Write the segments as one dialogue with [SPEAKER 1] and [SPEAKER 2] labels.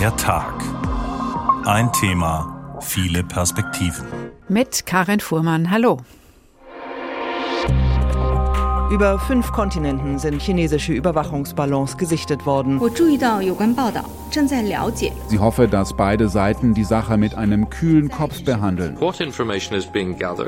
[SPEAKER 1] Der Tag. Ein Thema, viele Perspektiven.
[SPEAKER 2] Mit Karin Fuhrmann. Hallo.
[SPEAKER 3] Über fünf Kontinenten sind chinesische Überwachungsballons gesichtet worden.
[SPEAKER 4] Sie hoffe, dass beide Seiten die Sache mit einem kühlen Kopf behandeln.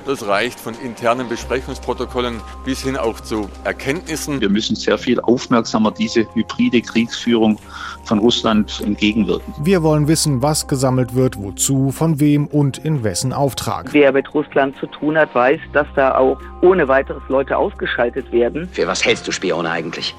[SPEAKER 5] Das reicht von internen Besprechungsprotokollen bis hin auch zu Erkenntnissen.
[SPEAKER 6] Wir müssen sehr viel aufmerksamer diese hybride Kriegsführung von Russland entgegenwirken.
[SPEAKER 7] Wir wollen wissen, was gesammelt wird, wozu, von wem und in wessen Auftrag.
[SPEAKER 8] Wer mit Russland zu tun hat, weiß, dass da auch ohne weiteres Leute ausgeschaltet werden.
[SPEAKER 9] Für was hältst du Spione eigentlich?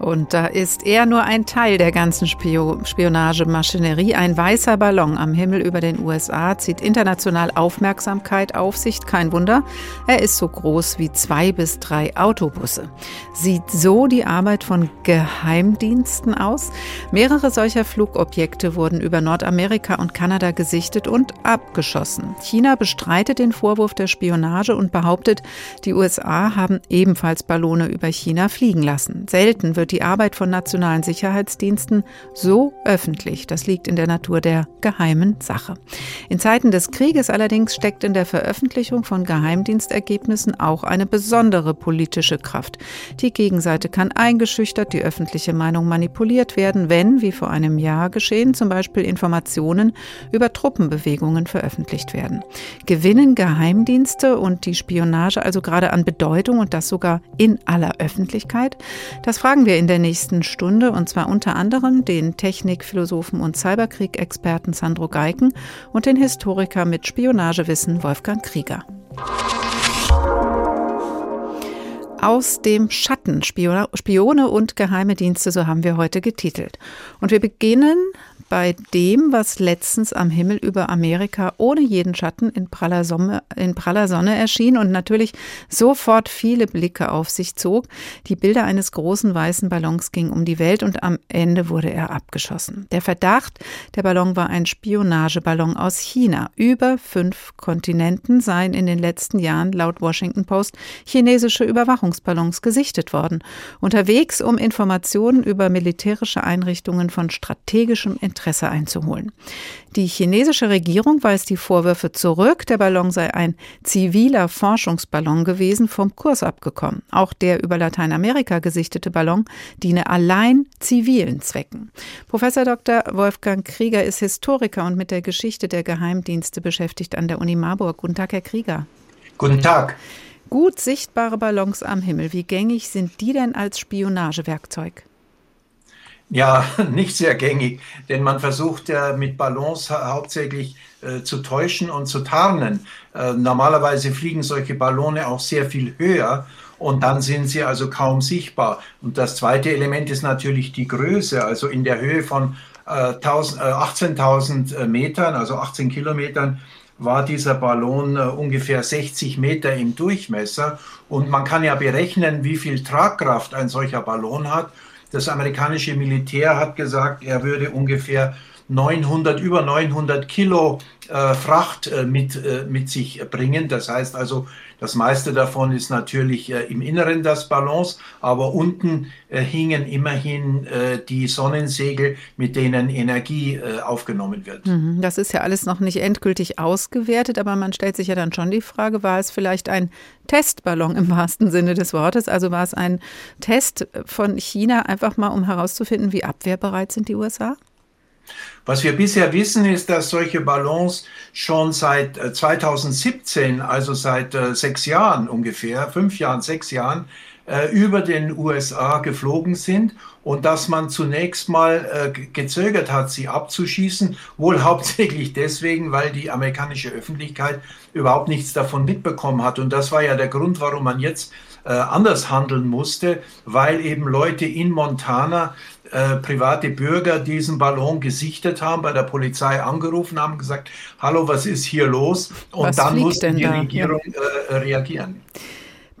[SPEAKER 2] Und da ist er nur ein Teil der ganzen Spio Spionagemaschinerie. Ein weißer Ballon am Himmel über den USA zieht international Aufmerksamkeit auf sich. Kein Wunder, er ist so groß wie zwei bis drei Autobusse. Sieht so die Arbeit von Geheimdiensten aus? Mehrere solcher Flugobjekte wurden über Nordamerika und Kanada gesichtet und abgeschossen. China bestreitet den Vorwurf der Spionage und behauptet, die USA haben ebenfalls Ballone über China fliegen lassen. Selten wird die Arbeit von nationalen Sicherheitsdiensten so öffentlich. Das liegt in der Natur der geheimen Sache. In Zeiten des Krieges allerdings steckt in der Veröffentlichung von Geheimdienstergebnissen auch eine besondere politische Kraft. Die Gegenseite kann eingeschüchtert, die öffentliche Meinung manipuliert werden, wenn, wie vor einem Jahr geschehen, zum Beispiel Informationen über Truppenbewegungen veröffentlicht werden. Gewinnen Geheimdienste und die Spionage also gerade an Bedeutung und das sogar in aller Öffentlichkeit? Das fragen wir in der nächsten Stunde und zwar unter anderem den Technikphilosophen und Cyberkrieg-Experten Sandro Geiken und den Historiker mit Spionagewissen Wolfgang Krieger. Aus dem Schatten, Spione und geheime Dienste, so haben wir heute getitelt. Und wir beginnen bei dem, was letztens am Himmel über Amerika ohne jeden Schatten in praller, Sonne, in praller Sonne erschien und natürlich sofort viele Blicke auf sich zog. Die Bilder eines großen weißen Ballons gingen um die Welt und am Ende wurde er abgeschossen. Der Verdacht, der Ballon war ein Spionageballon aus China. Über fünf Kontinenten seien in den letzten Jahren laut Washington Post chinesische Überwachungsballons gesichtet worden. Unterwegs, um Informationen über militärische Einrichtungen von strategischem Interesse einzuholen. Die chinesische Regierung weist die Vorwürfe zurück, der Ballon sei ein ziviler Forschungsballon gewesen, vom Kurs abgekommen. Auch der über Lateinamerika gesichtete Ballon diene allein zivilen Zwecken. Professor Dr. Wolfgang Krieger ist Historiker und mit der Geschichte der Geheimdienste beschäftigt an der Uni Marburg. Guten Tag, Herr Krieger.
[SPEAKER 10] Guten Tag.
[SPEAKER 2] Gut sichtbare Ballons am Himmel, wie gängig sind die denn als Spionagewerkzeug?
[SPEAKER 10] Ja, nicht sehr gängig, denn man versucht ja mit Ballons hauptsächlich äh, zu täuschen und zu tarnen. Äh, normalerweise fliegen solche Ballone auch sehr viel höher und dann sind sie also kaum sichtbar. Und das zweite Element ist natürlich die Größe, also in der Höhe von äh, 18.000 äh, Metern, also 18 Kilometern, war dieser Ballon äh, ungefähr 60 Meter im Durchmesser. Und man kann ja berechnen, wie viel Tragkraft ein solcher Ballon hat. Das amerikanische Militär hat gesagt, er würde ungefähr 900, über 900 Kilo äh, Fracht äh, mit, äh, mit sich bringen. Das heißt also, das meiste davon ist natürlich äh, im Inneren des Ballons, aber unten äh, hingen immerhin äh, die Sonnensegel, mit denen Energie aufgenommen wird.
[SPEAKER 2] Mhm, das ist ja alles noch nicht endgültig ausgewertet, aber man stellt sich ja dann schon die Frage, war es vielleicht ein Testballon im wahrsten Sinne des Wortes? Also war es ein Test von China, einfach mal um herauszufinden, wie abwehrbereit sind die USA?
[SPEAKER 10] Was wir bisher wissen, ist, dass solche Ballons schon seit 2017, äh, also seit äh, sechs Jahren ungefähr, fünf Jahren, sechs Jahren, äh, über den USA geflogen sind und dass man zunächst mal gezögert hat, sie abzuschießen, wohl hauptsächlich deswegen, weil die amerikanische Öffentlichkeit überhaupt nichts davon mitbekommen hat. Und das war ja der Grund, warum man jetzt anders handeln musste, weil eben Leute in Montana äh, private Bürger diesen Ballon gesichtet haben, bei der Polizei angerufen haben, gesagt, hallo, was ist hier los? Und
[SPEAKER 2] was
[SPEAKER 10] dann musste die
[SPEAKER 2] da?
[SPEAKER 10] Regierung äh, reagieren.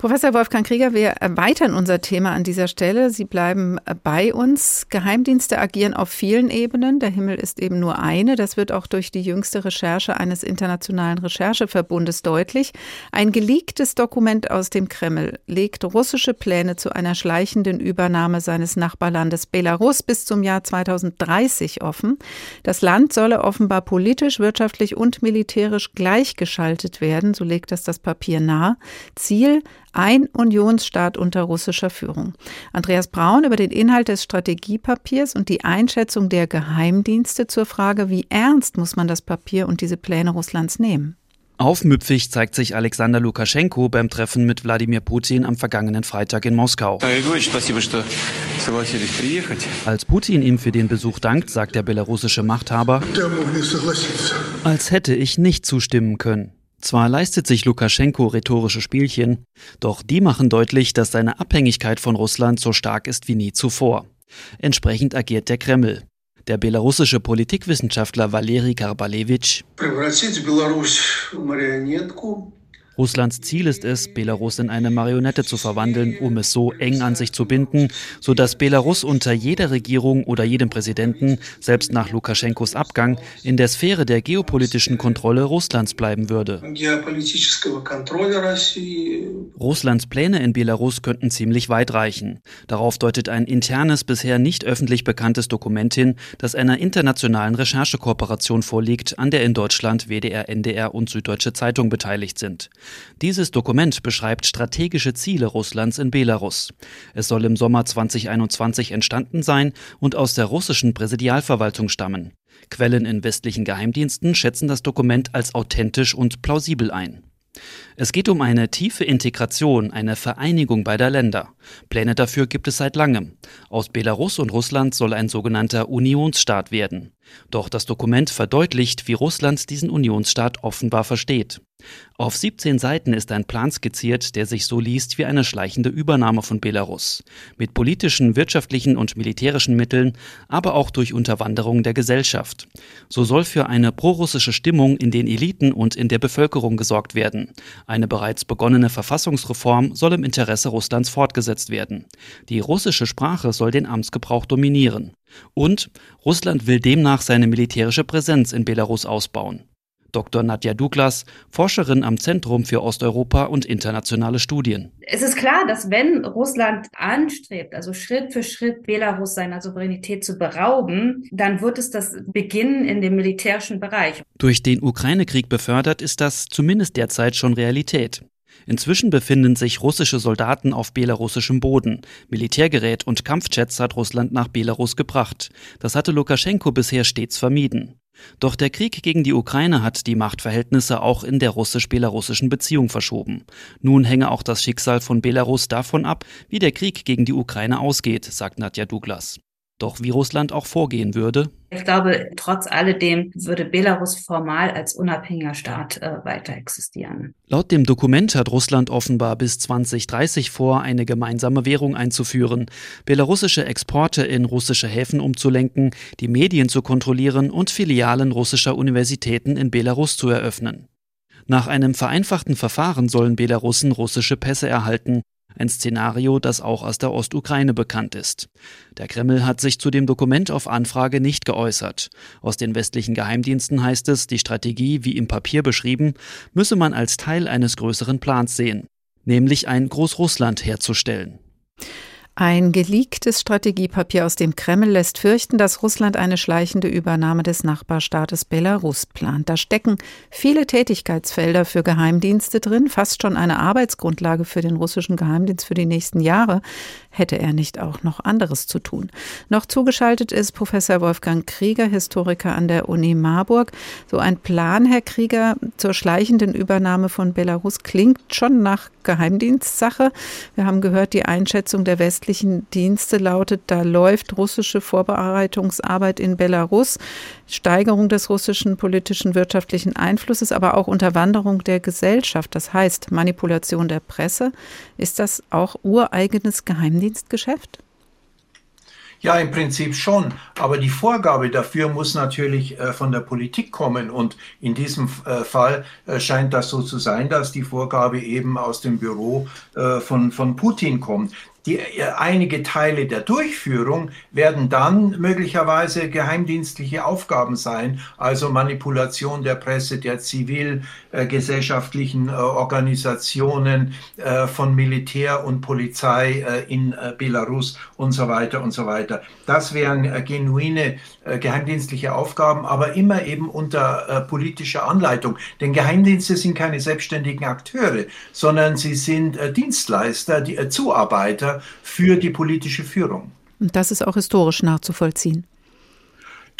[SPEAKER 2] Professor Wolfgang Krieger, wir erweitern unser Thema an dieser Stelle. Sie bleiben bei uns. Geheimdienste agieren auf vielen Ebenen. Der Himmel ist eben nur eine. Das wird auch durch die jüngste Recherche eines internationalen Rechercheverbundes deutlich. Ein geleaktes Dokument aus dem Kreml legt russische Pläne zu einer schleichenden Übernahme seines Nachbarlandes Belarus bis zum Jahr 2030 offen. Das Land solle offenbar politisch, wirtschaftlich und militärisch gleichgeschaltet werden. So legt das das Papier nahe. Ziel ein Unionsstaat unter russischer Führung. Andreas Braun über den Inhalt des Strategiepapiers und die Einschätzung der Geheimdienste zur Frage, wie ernst muss man das Papier und diese Pläne Russlands nehmen.
[SPEAKER 11] Aufmüpfig zeigt sich Alexander Lukaschenko beim Treffen mit Wladimir Putin am vergangenen Freitag in Moskau. Als Putin ihm für den Besuch dankt, sagt der belarussische Machthaber, als hätte ich nicht zustimmen können. Zwar leistet sich Lukaschenko rhetorische Spielchen, doch die machen deutlich, dass seine Abhängigkeit von Russland so stark ist wie nie zuvor. Entsprechend agiert der Kreml. Der belarussische Politikwissenschaftler Valeri Karbalevich Russlands Ziel ist es, Belarus in eine Marionette zu verwandeln, um es so eng an sich zu binden, sodass Belarus unter jeder Regierung oder jedem Präsidenten, selbst nach Lukaschenkos Abgang, in der Sphäre der geopolitischen Kontrolle Russlands bleiben würde. Russlands Pläne in Belarus könnten ziemlich weit reichen. Darauf deutet ein internes, bisher nicht öffentlich bekanntes Dokument hin, das einer internationalen Recherchekooperation vorliegt, an der in Deutschland WDR, NDR und Süddeutsche Zeitung beteiligt sind. Dieses Dokument beschreibt strategische Ziele Russlands in Belarus. Es soll im Sommer 2021 entstanden sein und aus der russischen Präsidialverwaltung stammen. Quellen in westlichen Geheimdiensten schätzen das Dokument als authentisch und plausibel ein. Es geht um eine tiefe Integration, eine Vereinigung beider Länder. Pläne dafür gibt es seit langem. Aus Belarus und Russland soll ein sogenannter Unionsstaat werden. Doch das Dokument verdeutlicht, wie Russland diesen Unionsstaat offenbar versteht. Auf 17 Seiten ist ein Plan skizziert, der sich so liest wie eine schleichende Übernahme von Belarus. Mit politischen, wirtschaftlichen und militärischen Mitteln, aber auch durch Unterwanderung der Gesellschaft. So soll für eine prorussische Stimmung in den Eliten und in der Bevölkerung gesorgt werden. Eine bereits begonnene Verfassungsreform soll im Interesse Russlands fortgesetzt werden. Die russische Sprache soll den Amtsgebrauch dominieren. Und Russland will demnach seine militärische Präsenz in Belarus ausbauen. Dr. Nadja Douglas, Forscherin am Zentrum für Osteuropa und internationale Studien.
[SPEAKER 12] Es ist klar, dass wenn Russland anstrebt, also Schritt für Schritt Belarus seiner Souveränität zu berauben, dann wird es das beginnen in dem militärischen Bereich.
[SPEAKER 11] Durch den Ukraine-Krieg befördert ist das zumindest derzeit schon Realität. Inzwischen befinden sich russische Soldaten auf belarussischem Boden. Militärgerät und Kampfjets hat Russland nach Belarus gebracht. Das hatte Lukaschenko bisher stets vermieden. Doch der Krieg gegen die Ukraine hat die Machtverhältnisse auch in der russisch-belarussischen Beziehung verschoben. Nun hänge auch das Schicksal von Belarus davon ab, wie der Krieg gegen die Ukraine ausgeht, sagt Nadja Douglas. Doch wie Russland auch vorgehen würde?
[SPEAKER 12] Ich glaube, trotz alledem würde Belarus formal als unabhängiger Staat äh, weiter existieren.
[SPEAKER 11] Laut dem Dokument hat Russland offenbar bis 2030 vor, eine gemeinsame Währung einzuführen, belarussische Exporte in russische Häfen umzulenken, die Medien zu kontrollieren und Filialen russischer Universitäten in Belarus zu eröffnen. Nach einem vereinfachten Verfahren sollen Belarussen russische Pässe erhalten, ein Szenario, das auch aus der Ostukraine bekannt ist. Der Kreml hat sich zu dem Dokument auf Anfrage nicht geäußert. Aus den westlichen Geheimdiensten heißt es, die Strategie, wie im Papier beschrieben, müsse man als Teil eines größeren Plans sehen, nämlich ein Großrussland herzustellen.
[SPEAKER 2] Ein geleaktes Strategiepapier aus dem Kreml lässt fürchten, dass Russland eine schleichende Übernahme des Nachbarstaates Belarus plant. Da stecken viele Tätigkeitsfelder für Geheimdienste drin, fast schon eine Arbeitsgrundlage für den russischen Geheimdienst für die nächsten Jahre. Hätte er nicht auch noch anderes zu tun? Noch zugeschaltet ist Professor Wolfgang Krieger, Historiker an der Uni Marburg. So ein Plan, Herr Krieger, zur schleichenden Übernahme von Belarus klingt schon nach Geheimdienstsache. Wir haben gehört, die Einschätzung der westlichen öffentlichen Dienste lautet, da läuft russische Vorbereitungsarbeit in Belarus, Steigerung des russischen politischen, wirtschaftlichen Einflusses, aber auch Unterwanderung der Gesellschaft, das heißt Manipulation der Presse. Ist das auch ureigenes Geheimdienstgeschäft?
[SPEAKER 10] Ja, im Prinzip schon. Aber die Vorgabe dafür muss natürlich äh, von der Politik kommen. Und in diesem äh, Fall äh, scheint das so zu sein, dass die Vorgabe eben aus dem Büro äh, von, von Putin kommt. Die, äh, einige Teile der Durchführung werden dann möglicherweise geheimdienstliche Aufgaben sein, also Manipulation der Presse, der zivilgesellschaftlichen äh, Organisationen, äh, von Militär und Polizei äh, in äh, Belarus und so weiter und so weiter. Das wären äh, geheimdienstliche Aufgaben, aber immer eben unter politischer Anleitung. Denn Geheimdienste sind keine selbstständigen Akteure, sondern sie sind Dienstleister, die, Zuarbeiter für die politische Führung.
[SPEAKER 2] Und das ist auch historisch nachzuvollziehen.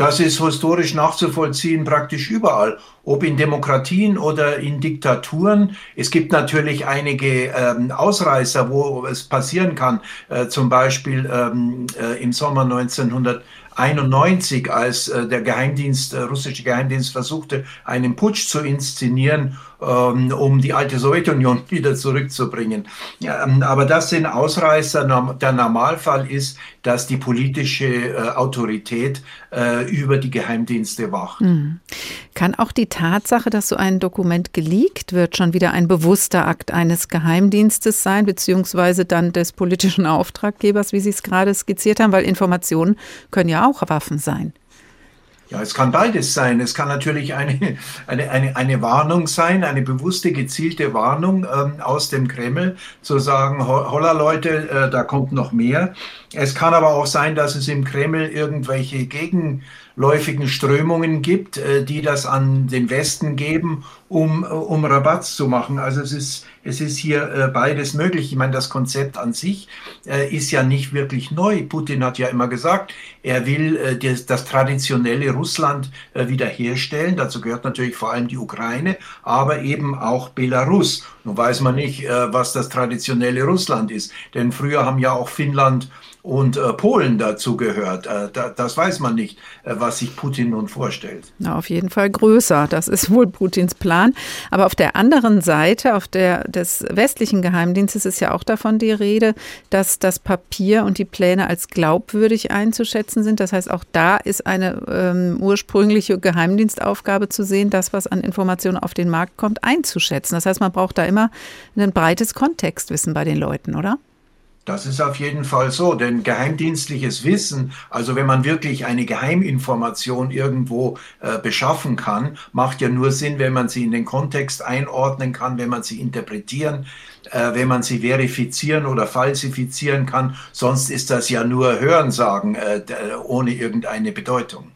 [SPEAKER 10] Das ist historisch nachzuvollziehen praktisch überall, ob in Demokratien oder in Diktaturen. Es gibt natürlich einige ähm, Ausreißer, wo es passieren kann. Äh, zum Beispiel ähm, äh, im Sommer 1991, als äh, der Geheimdienst, äh, russische Geheimdienst versuchte, einen Putsch zu inszenieren ähm, um die alte Sowjetunion wieder zurückzubringen. Ähm, aber das sind Ausreißer. Der Normalfall ist, dass die politische äh, Autorität äh, über die Geheimdienste wacht. Mhm.
[SPEAKER 2] Kann auch die Tatsache, dass so ein Dokument geleakt wird, schon wieder ein bewusster Akt eines Geheimdienstes sein, beziehungsweise dann des politischen Auftraggebers, wie Sie es gerade skizziert haben, weil Informationen können ja auch Waffen sein.
[SPEAKER 10] Ja, es kann beides sein. Es kann natürlich eine, eine, eine, eine Warnung sein, eine bewusste, gezielte Warnung ähm, aus dem Kreml, zu sagen, holla Leute, äh, da kommt noch mehr. Es kann aber auch sein, dass es im Kreml irgendwelche gegenläufigen Strömungen gibt, äh, die das an den Westen geben, um, um Rabatt zu machen. Also es ist es ist hier äh, beides möglich. Ich meine, das Konzept an sich äh, ist ja nicht wirklich neu. Putin hat ja immer gesagt, er will äh, das, das, traditionelle Russland äh, wiederherstellen. Dazu gehört natürlich vor allem die Ukraine, aber eben auch Belarus. Nun weiß man nicht, äh, was das traditionelle Russland ist. Denn früher haben ja auch Finnland und äh, Polen dazu gehört. Äh, da, das weiß man nicht, äh, was sich Putin nun vorstellt.
[SPEAKER 2] Na, auf jeden Fall größer. Das ist wohl Putins Plan. Aber auf der anderen Seite, auf der des westlichen Geheimdienstes, ist ja auch davon die Rede, dass das Papier und die Pläne als glaubwürdig einzuschätzen sind. Das heißt, auch da ist eine ähm, ursprüngliche Geheimdienstaufgabe zu sehen, das, was an Informationen auf den Markt kommt, einzuschätzen. Das heißt, man braucht da immer ein breites Kontextwissen bei den Leuten, oder?
[SPEAKER 10] Das ist auf jeden Fall so, denn geheimdienstliches Wissen, also wenn man wirklich eine Geheiminformation irgendwo äh, beschaffen kann, macht ja nur Sinn, wenn man sie in den Kontext einordnen kann, wenn man sie interpretieren, äh, wenn man sie verifizieren oder falsifizieren kann. Sonst ist das ja nur Hörensagen äh, ohne irgendeine Bedeutung.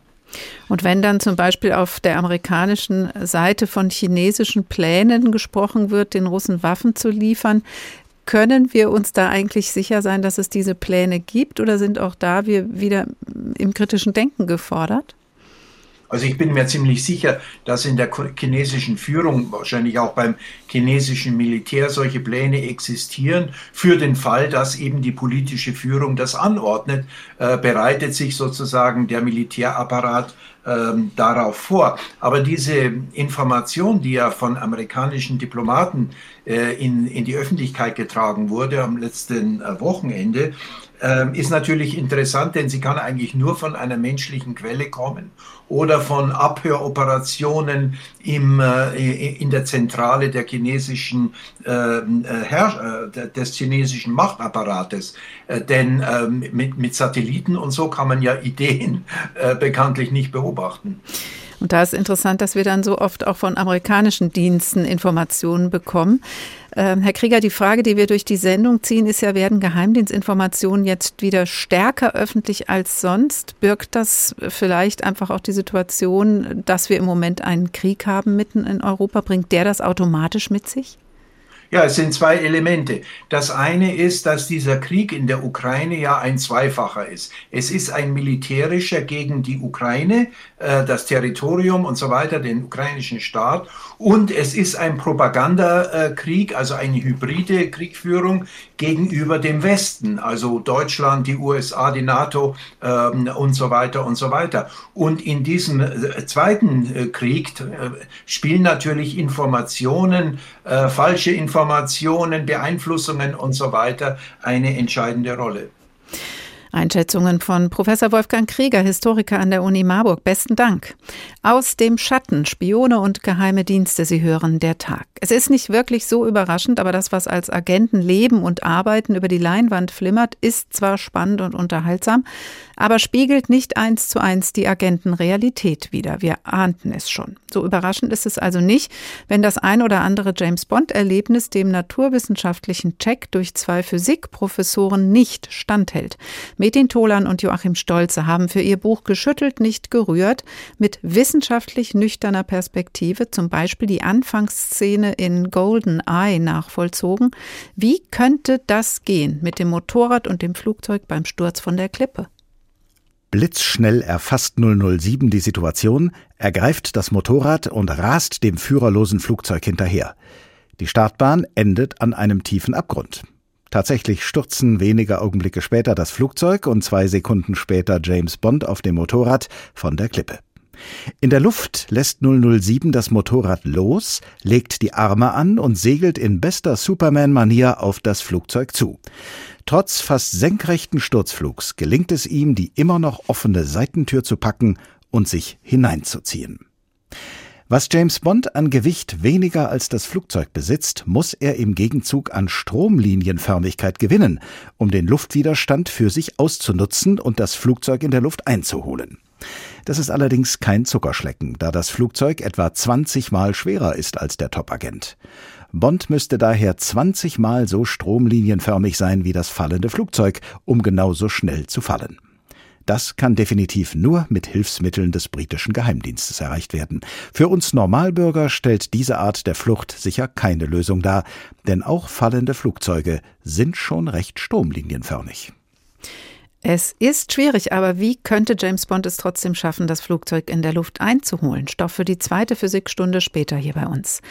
[SPEAKER 2] Und wenn dann zum Beispiel auf der amerikanischen Seite von chinesischen Plänen gesprochen wird, den Russen Waffen zu liefern, können wir uns da eigentlich sicher sein, dass es diese Pläne gibt oder sind auch da wir wieder im kritischen Denken gefordert?
[SPEAKER 10] Also ich bin mir ziemlich sicher, dass in der chinesischen Führung, wahrscheinlich auch beim chinesischen Militär, solche Pläne existieren. Für den Fall, dass eben die politische Führung das anordnet, äh, bereitet sich sozusagen der Militärapparat ähm, darauf vor. Aber diese Information, die ja von amerikanischen Diplomaten äh, in, in die Öffentlichkeit getragen wurde am letzten äh, Wochenende, äh, ist natürlich interessant, denn sie kann eigentlich nur von einer menschlichen Quelle kommen oder von Abhöroperationen im, äh, in der Zentrale der chinesischen, äh, äh Herr, äh, des chinesischen Machtapparates. Äh, denn ähm, mit, mit Satelliten und so kann man ja Ideen äh, bekanntlich nicht beobachten.
[SPEAKER 2] Und da ist interessant, dass wir dann so oft auch von amerikanischen Diensten Informationen bekommen. Ähm, Herr Krieger, die Frage, die wir durch die Sendung ziehen, ist ja, werden Geheimdienstinformationen jetzt wieder stärker öffentlich als sonst? Birgt das vielleicht einfach auch die Situation, dass wir im Moment einen Krieg haben mitten in Europa? Bringt der das automatisch mit sich?
[SPEAKER 10] Ja, es sind zwei Elemente. Das eine ist, dass dieser Krieg in der Ukraine ja ein zweifacher ist. Es ist ein militärischer gegen die Ukraine, äh, das Territorium und so weiter, den ukrainischen Staat. Und es ist ein Propagandakrieg, also eine hybride Kriegführung gegenüber dem Westen, also Deutschland, die USA, die NATO ähm, und so weiter und so weiter. Und in diesem äh, zweiten äh, Krieg äh, spielen natürlich Informationen, äh, falsche Informationen, Beeinflussungen und so weiter eine entscheidende Rolle.
[SPEAKER 2] Einschätzungen von Professor Wolfgang Krieger, Historiker an der Uni Marburg. Besten Dank. Aus dem Schatten, Spione und geheime Dienste, Sie hören der Tag. Es ist nicht wirklich so überraschend, aber das, was als Agenten leben und arbeiten über die Leinwand flimmert, ist zwar spannend und unterhaltsam, aber spiegelt nicht eins zu eins die Agentenrealität wider. Wir ahnten es schon. So überraschend ist es also nicht, wenn das ein oder andere James Bond-Erlebnis dem naturwissenschaftlichen Check durch zwei Physikprofessoren nicht standhält. Metin Tolan und Joachim Stolze haben für ihr Buch Geschüttelt, nicht gerührt mit wissenschaftlich nüchterner Perspektive zum Beispiel die Anfangsszene in Golden Eye nachvollzogen. Wie könnte das gehen mit dem Motorrad und dem Flugzeug beim Sturz von der Klippe?
[SPEAKER 13] Blitzschnell erfasst 007 die Situation, ergreift das Motorrad und rast dem führerlosen Flugzeug hinterher. Die Startbahn endet an einem tiefen Abgrund. Tatsächlich stürzen wenige Augenblicke später das Flugzeug und zwei Sekunden später James Bond auf dem Motorrad von der Klippe. In der Luft lässt 007 das Motorrad los, legt die Arme an und segelt in bester Superman-Manier auf das Flugzeug zu. Trotz fast senkrechten Sturzflugs gelingt es ihm, die immer noch offene Seitentür zu packen und sich hineinzuziehen. Was James Bond an Gewicht weniger als das Flugzeug besitzt, muss er im Gegenzug an Stromlinienförmigkeit gewinnen, um den Luftwiderstand für sich auszunutzen und das Flugzeug in der Luft einzuholen. Das ist allerdings kein Zuckerschlecken, da das Flugzeug etwa 20 Mal schwerer ist als der Topagent. Bond müsste daher 20 Mal so stromlinienförmig sein wie das fallende Flugzeug, um genauso schnell zu fallen. Das kann definitiv nur mit Hilfsmitteln des britischen Geheimdienstes erreicht werden. Für uns Normalbürger stellt diese Art der Flucht sicher keine Lösung dar, denn auch fallende Flugzeuge sind schon recht stromlinienförmig.
[SPEAKER 2] Es ist schwierig, aber wie könnte James Bond es trotzdem schaffen, das Flugzeug in der Luft einzuholen? Stoff für die zweite Physikstunde später hier bei uns.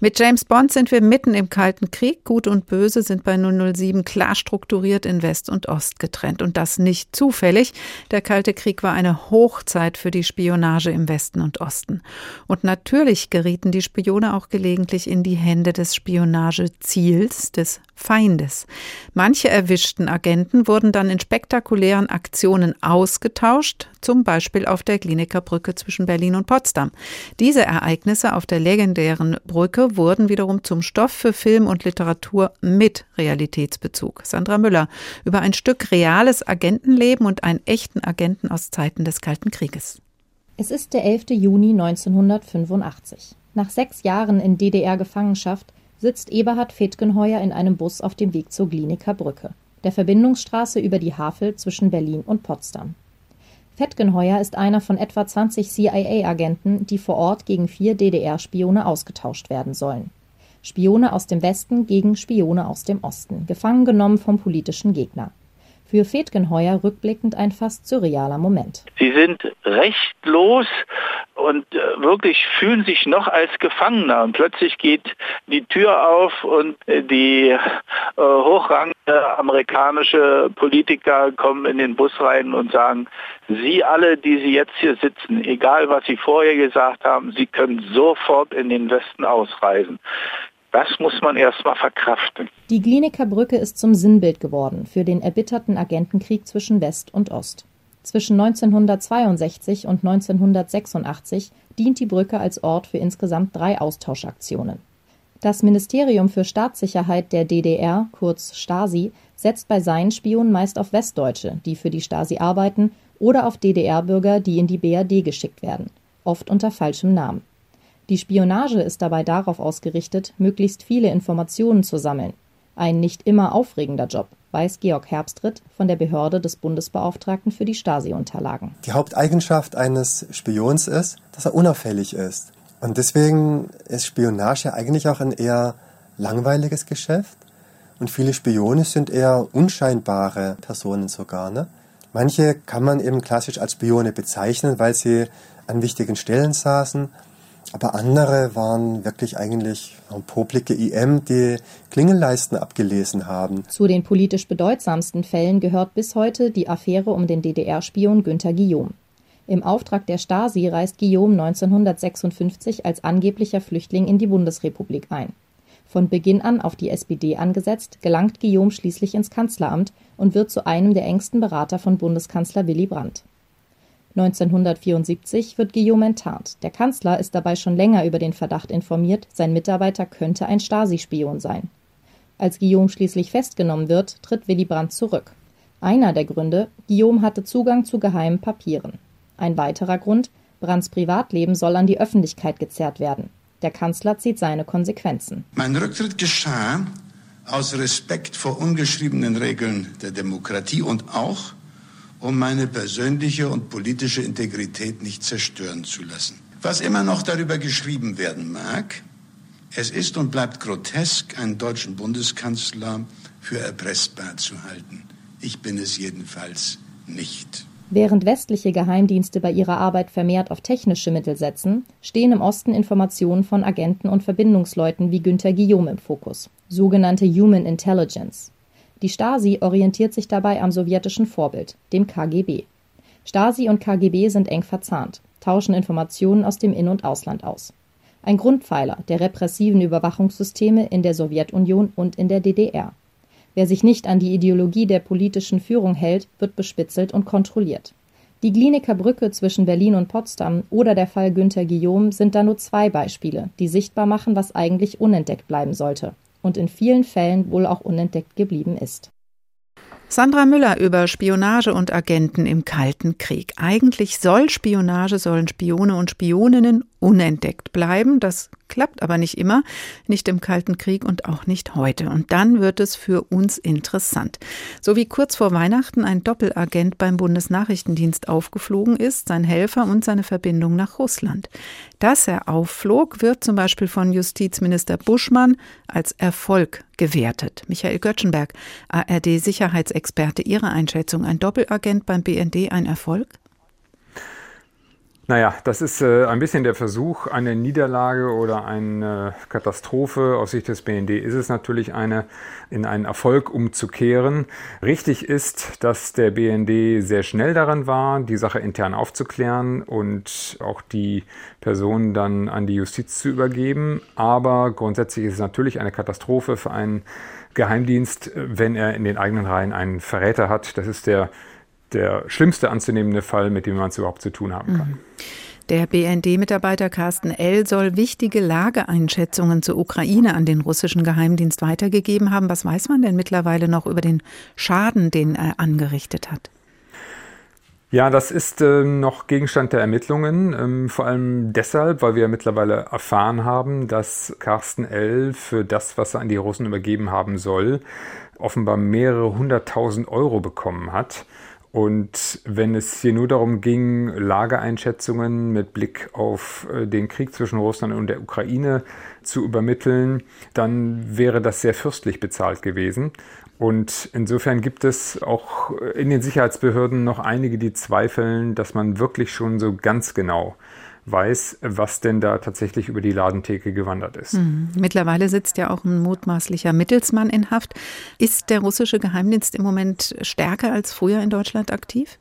[SPEAKER 2] Mit James Bond sind wir mitten im Kalten Krieg. Gut und Böse sind bei 007 klar strukturiert in West und Ost getrennt. Und das nicht zufällig. Der Kalte Krieg war eine Hochzeit für die Spionage im Westen und Osten. Und natürlich gerieten die Spione auch gelegentlich in die Hände des Spionageziels, des Feindes. Manche erwischten Agenten wurden dann in spektakulären Aktionen ausgetauscht, zum Beispiel auf der Kliniker Brücke zwischen Berlin und Potsdam. Diese Ereignisse auf der legendären Brücke wurden wiederum zum Stoff für Film und Literatur mit Realitätsbezug. Sandra Müller über ein Stück reales Agentenleben und einen echten Agenten aus Zeiten des Kalten Krieges.
[SPEAKER 14] Es ist der 11. Juni 1985. Nach sechs Jahren in DDR-Gefangenschaft sitzt Eberhard Fetgenheuer in einem Bus auf dem Weg zur Glienicker Brücke, der Verbindungsstraße über die Havel zwischen Berlin und Potsdam. Fettgenheuer ist einer von etwa 20 CIA-Agenten, die vor Ort gegen vier DDR-Spione ausgetauscht werden sollen. Spione aus dem Westen gegen Spione aus dem Osten, gefangen genommen vom politischen Gegner. Für Fetgenheuer rückblickend ein fast surrealer Moment.
[SPEAKER 15] Sie sind rechtlos und äh, wirklich fühlen sich noch als Gefangener. Und plötzlich geht die Tür auf und äh, die äh, amerikanische Politiker kommen in den Bus rein und sagen, Sie alle, die Sie jetzt hier sitzen, egal was Sie vorher gesagt haben, Sie können sofort in den Westen ausreisen. Das muss man erstmal verkraften.
[SPEAKER 14] Die Glienecker Brücke ist zum Sinnbild geworden für den erbitterten Agentenkrieg zwischen West und Ost. Zwischen 1962 und 1986 dient die Brücke als Ort für insgesamt drei Austauschaktionen. Das Ministerium für Staatssicherheit der DDR, kurz Stasi, setzt bei seinen Spionen meist auf Westdeutsche, die für die Stasi arbeiten, oder auf DDR-Bürger, die in die BRD geschickt werden, oft unter falschem Namen. Die Spionage ist dabei darauf ausgerichtet, möglichst viele Informationen zu sammeln. Ein nicht immer aufregender Job, weiß Georg Herbstritt von der Behörde des Bundesbeauftragten für die Stasi-Unterlagen.
[SPEAKER 16] Die Haupteigenschaft eines Spions ist, dass er unauffällig ist. Und deswegen ist Spionage eigentlich auch ein eher langweiliges Geschäft. Und viele Spione sind eher unscheinbare Personen sogar. Ne? Manche kann man eben klassisch als Spione bezeichnen, weil sie an wichtigen Stellen saßen aber andere waren wirklich eigentlich poplige IM, die Klingelleisten abgelesen haben.
[SPEAKER 14] Zu den politisch bedeutsamsten Fällen gehört bis heute die Affäre um den DDR-Spion Günter Guillaume. Im Auftrag der Stasi reist Guillaume 1956 als angeblicher Flüchtling in die Bundesrepublik ein. Von Beginn an auf die SPD angesetzt, gelangt Guillaume schließlich ins Kanzleramt und wird zu einem der engsten Berater von Bundeskanzler Willy Brandt. 1974 wird Guillaume enttarnt. Der Kanzler ist dabei schon länger über den Verdacht informiert, sein Mitarbeiter könnte ein Stasi-Spion sein. Als Guillaume schließlich festgenommen wird, tritt Willy Brandt zurück. Einer der Gründe, Guillaume hatte Zugang zu geheimen Papieren. Ein weiterer Grund, Brandts Privatleben soll an die Öffentlichkeit gezerrt werden. Der Kanzler zieht seine Konsequenzen.
[SPEAKER 17] Mein Rücktritt geschah aus Respekt vor ungeschriebenen Regeln der Demokratie und auch, um meine persönliche und politische Integrität nicht zerstören zu lassen. Was immer noch darüber geschrieben werden mag, es ist und bleibt grotesk, einen deutschen Bundeskanzler für erpressbar zu halten. Ich bin es jedenfalls nicht.
[SPEAKER 14] Während westliche Geheimdienste bei ihrer Arbeit vermehrt auf technische Mittel setzen, stehen im Osten Informationen von Agenten und Verbindungsleuten wie Günter Guillaume im Fokus, sogenannte Human Intelligence. Die Stasi orientiert sich dabei am sowjetischen Vorbild, dem KGB. Stasi und KGB sind eng verzahnt, tauschen Informationen aus dem In- und Ausland aus. Ein Grundpfeiler der repressiven Überwachungssysteme in der Sowjetunion und in der DDR. Wer sich nicht an die Ideologie der politischen Führung hält, wird bespitzelt und kontrolliert. Die Glienecker Brücke zwischen Berlin und Potsdam oder der Fall Günther Guillaume sind da nur zwei Beispiele, die sichtbar machen, was eigentlich unentdeckt bleiben sollte und in vielen Fällen wohl auch unentdeckt geblieben ist.
[SPEAKER 2] Sandra Müller über Spionage und Agenten im Kalten Krieg. Eigentlich soll Spionage, sollen Spione und Spioninnen unentdeckt bleiben. Das klappt aber nicht immer, nicht im Kalten Krieg und auch nicht heute. Und dann wird es für uns interessant. So wie kurz vor Weihnachten ein Doppelagent beim Bundesnachrichtendienst aufgeflogen ist, sein Helfer und seine Verbindung nach Russland. Dass er aufflog, wird zum Beispiel von Justizminister Buschmann als Erfolg gewertet. Michael Göttschenberg, ARD-Sicherheitsexperte, Ihre Einschätzung, ein Doppelagent beim BND ein Erfolg?
[SPEAKER 18] Naja, das ist äh, ein bisschen der Versuch, eine Niederlage oder eine Katastrophe. Aus Sicht des BND ist es natürlich eine, in einen Erfolg umzukehren. Richtig ist, dass der BND sehr schnell daran war, die Sache intern aufzuklären und auch die Personen dann an die Justiz zu übergeben. Aber grundsätzlich ist es natürlich eine Katastrophe für einen Geheimdienst, wenn er in den eigenen Reihen einen Verräter hat. Das ist der der schlimmste anzunehmende Fall, mit dem man es überhaupt zu tun haben kann.
[SPEAKER 2] Der BND-Mitarbeiter Carsten L. soll wichtige Lageeinschätzungen zur Ukraine an den russischen Geheimdienst weitergegeben haben. Was weiß man denn mittlerweile noch über den Schaden, den er angerichtet hat?
[SPEAKER 18] Ja, das ist äh, noch Gegenstand der Ermittlungen, ähm, vor allem deshalb, weil wir mittlerweile erfahren haben, dass Carsten L. für das, was er an die Russen übergeben haben soll, offenbar mehrere hunderttausend Euro bekommen hat. Und wenn es hier nur darum ging, Lageeinschätzungen mit Blick auf äh, den Krieg zwischen Russland und der Ukraine zu übermitteln, dann wäre das sehr fürstlich bezahlt gewesen. Und insofern gibt es auch in den Sicherheitsbehörden noch einige, die zweifeln, dass man wirklich schon so ganz genau weiß, was denn da tatsächlich über die Ladentheke gewandert ist.
[SPEAKER 2] Mhm. Mittlerweile sitzt ja auch ein mutmaßlicher Mittelsmann in Haft. Ist der russische Geheimdienst im Moment stärker als früher in Deutschland aktiv?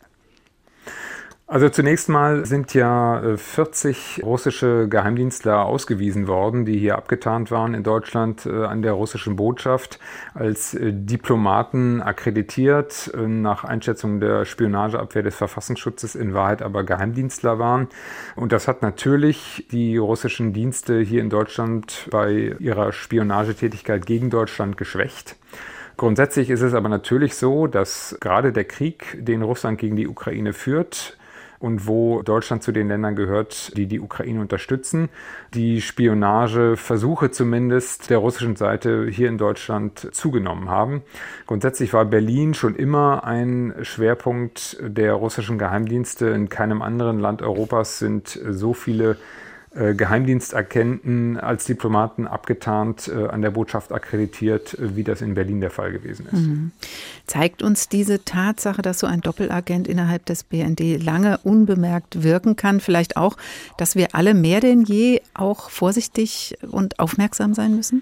[SPEAKER 18] Also zunächst mal sind ja 40 äh, russische Geheimdienstler ausgewiesen worden, die hier abgetarnt waren in Deutschland äh, an der russischen Botschaft als äh, Diplomaten akkreditiert, nach Einschätzung der Spionageabwehr des Verfassungsschutzes in Wahrheit aber Geheimdienstler waren. Und das hat natürlich die russischen Dienste hier in Deutschland bei ihrer Spionagetätigkeit gegen Deutschland geschwächt. Grundsätzlich ist es aber natürlich so, dass gerade der Krieg, den Russland gegen die Ukraine führt, und wo Deutschland zu den Ländern gehört, die die Ukraine unterstützen. Die Spionageversuche zumindest der russischen Seite hier in Deutschland zugenommen haben. Grundsätzlich war Berlin schon immer ein Schwerpunkt der russischen Geheimdienste. In keinem anderen Land Europas sind so viele Geheimdienstagenten als Diplomaten abgetarnt, äh, an der Botschaft akkreditiert, äh, wie das in Berlin der Fall gewesen ist. Mhm.
[SPEAKER 2] Zeigt uns diese Tatsache, dass so ein Doppelagent innerhalb des BND lange unbemerkt wirken kann, vielleicht auch, dass wir alle mehr denn je auch vorsichtig und aufmerksam sein müssen?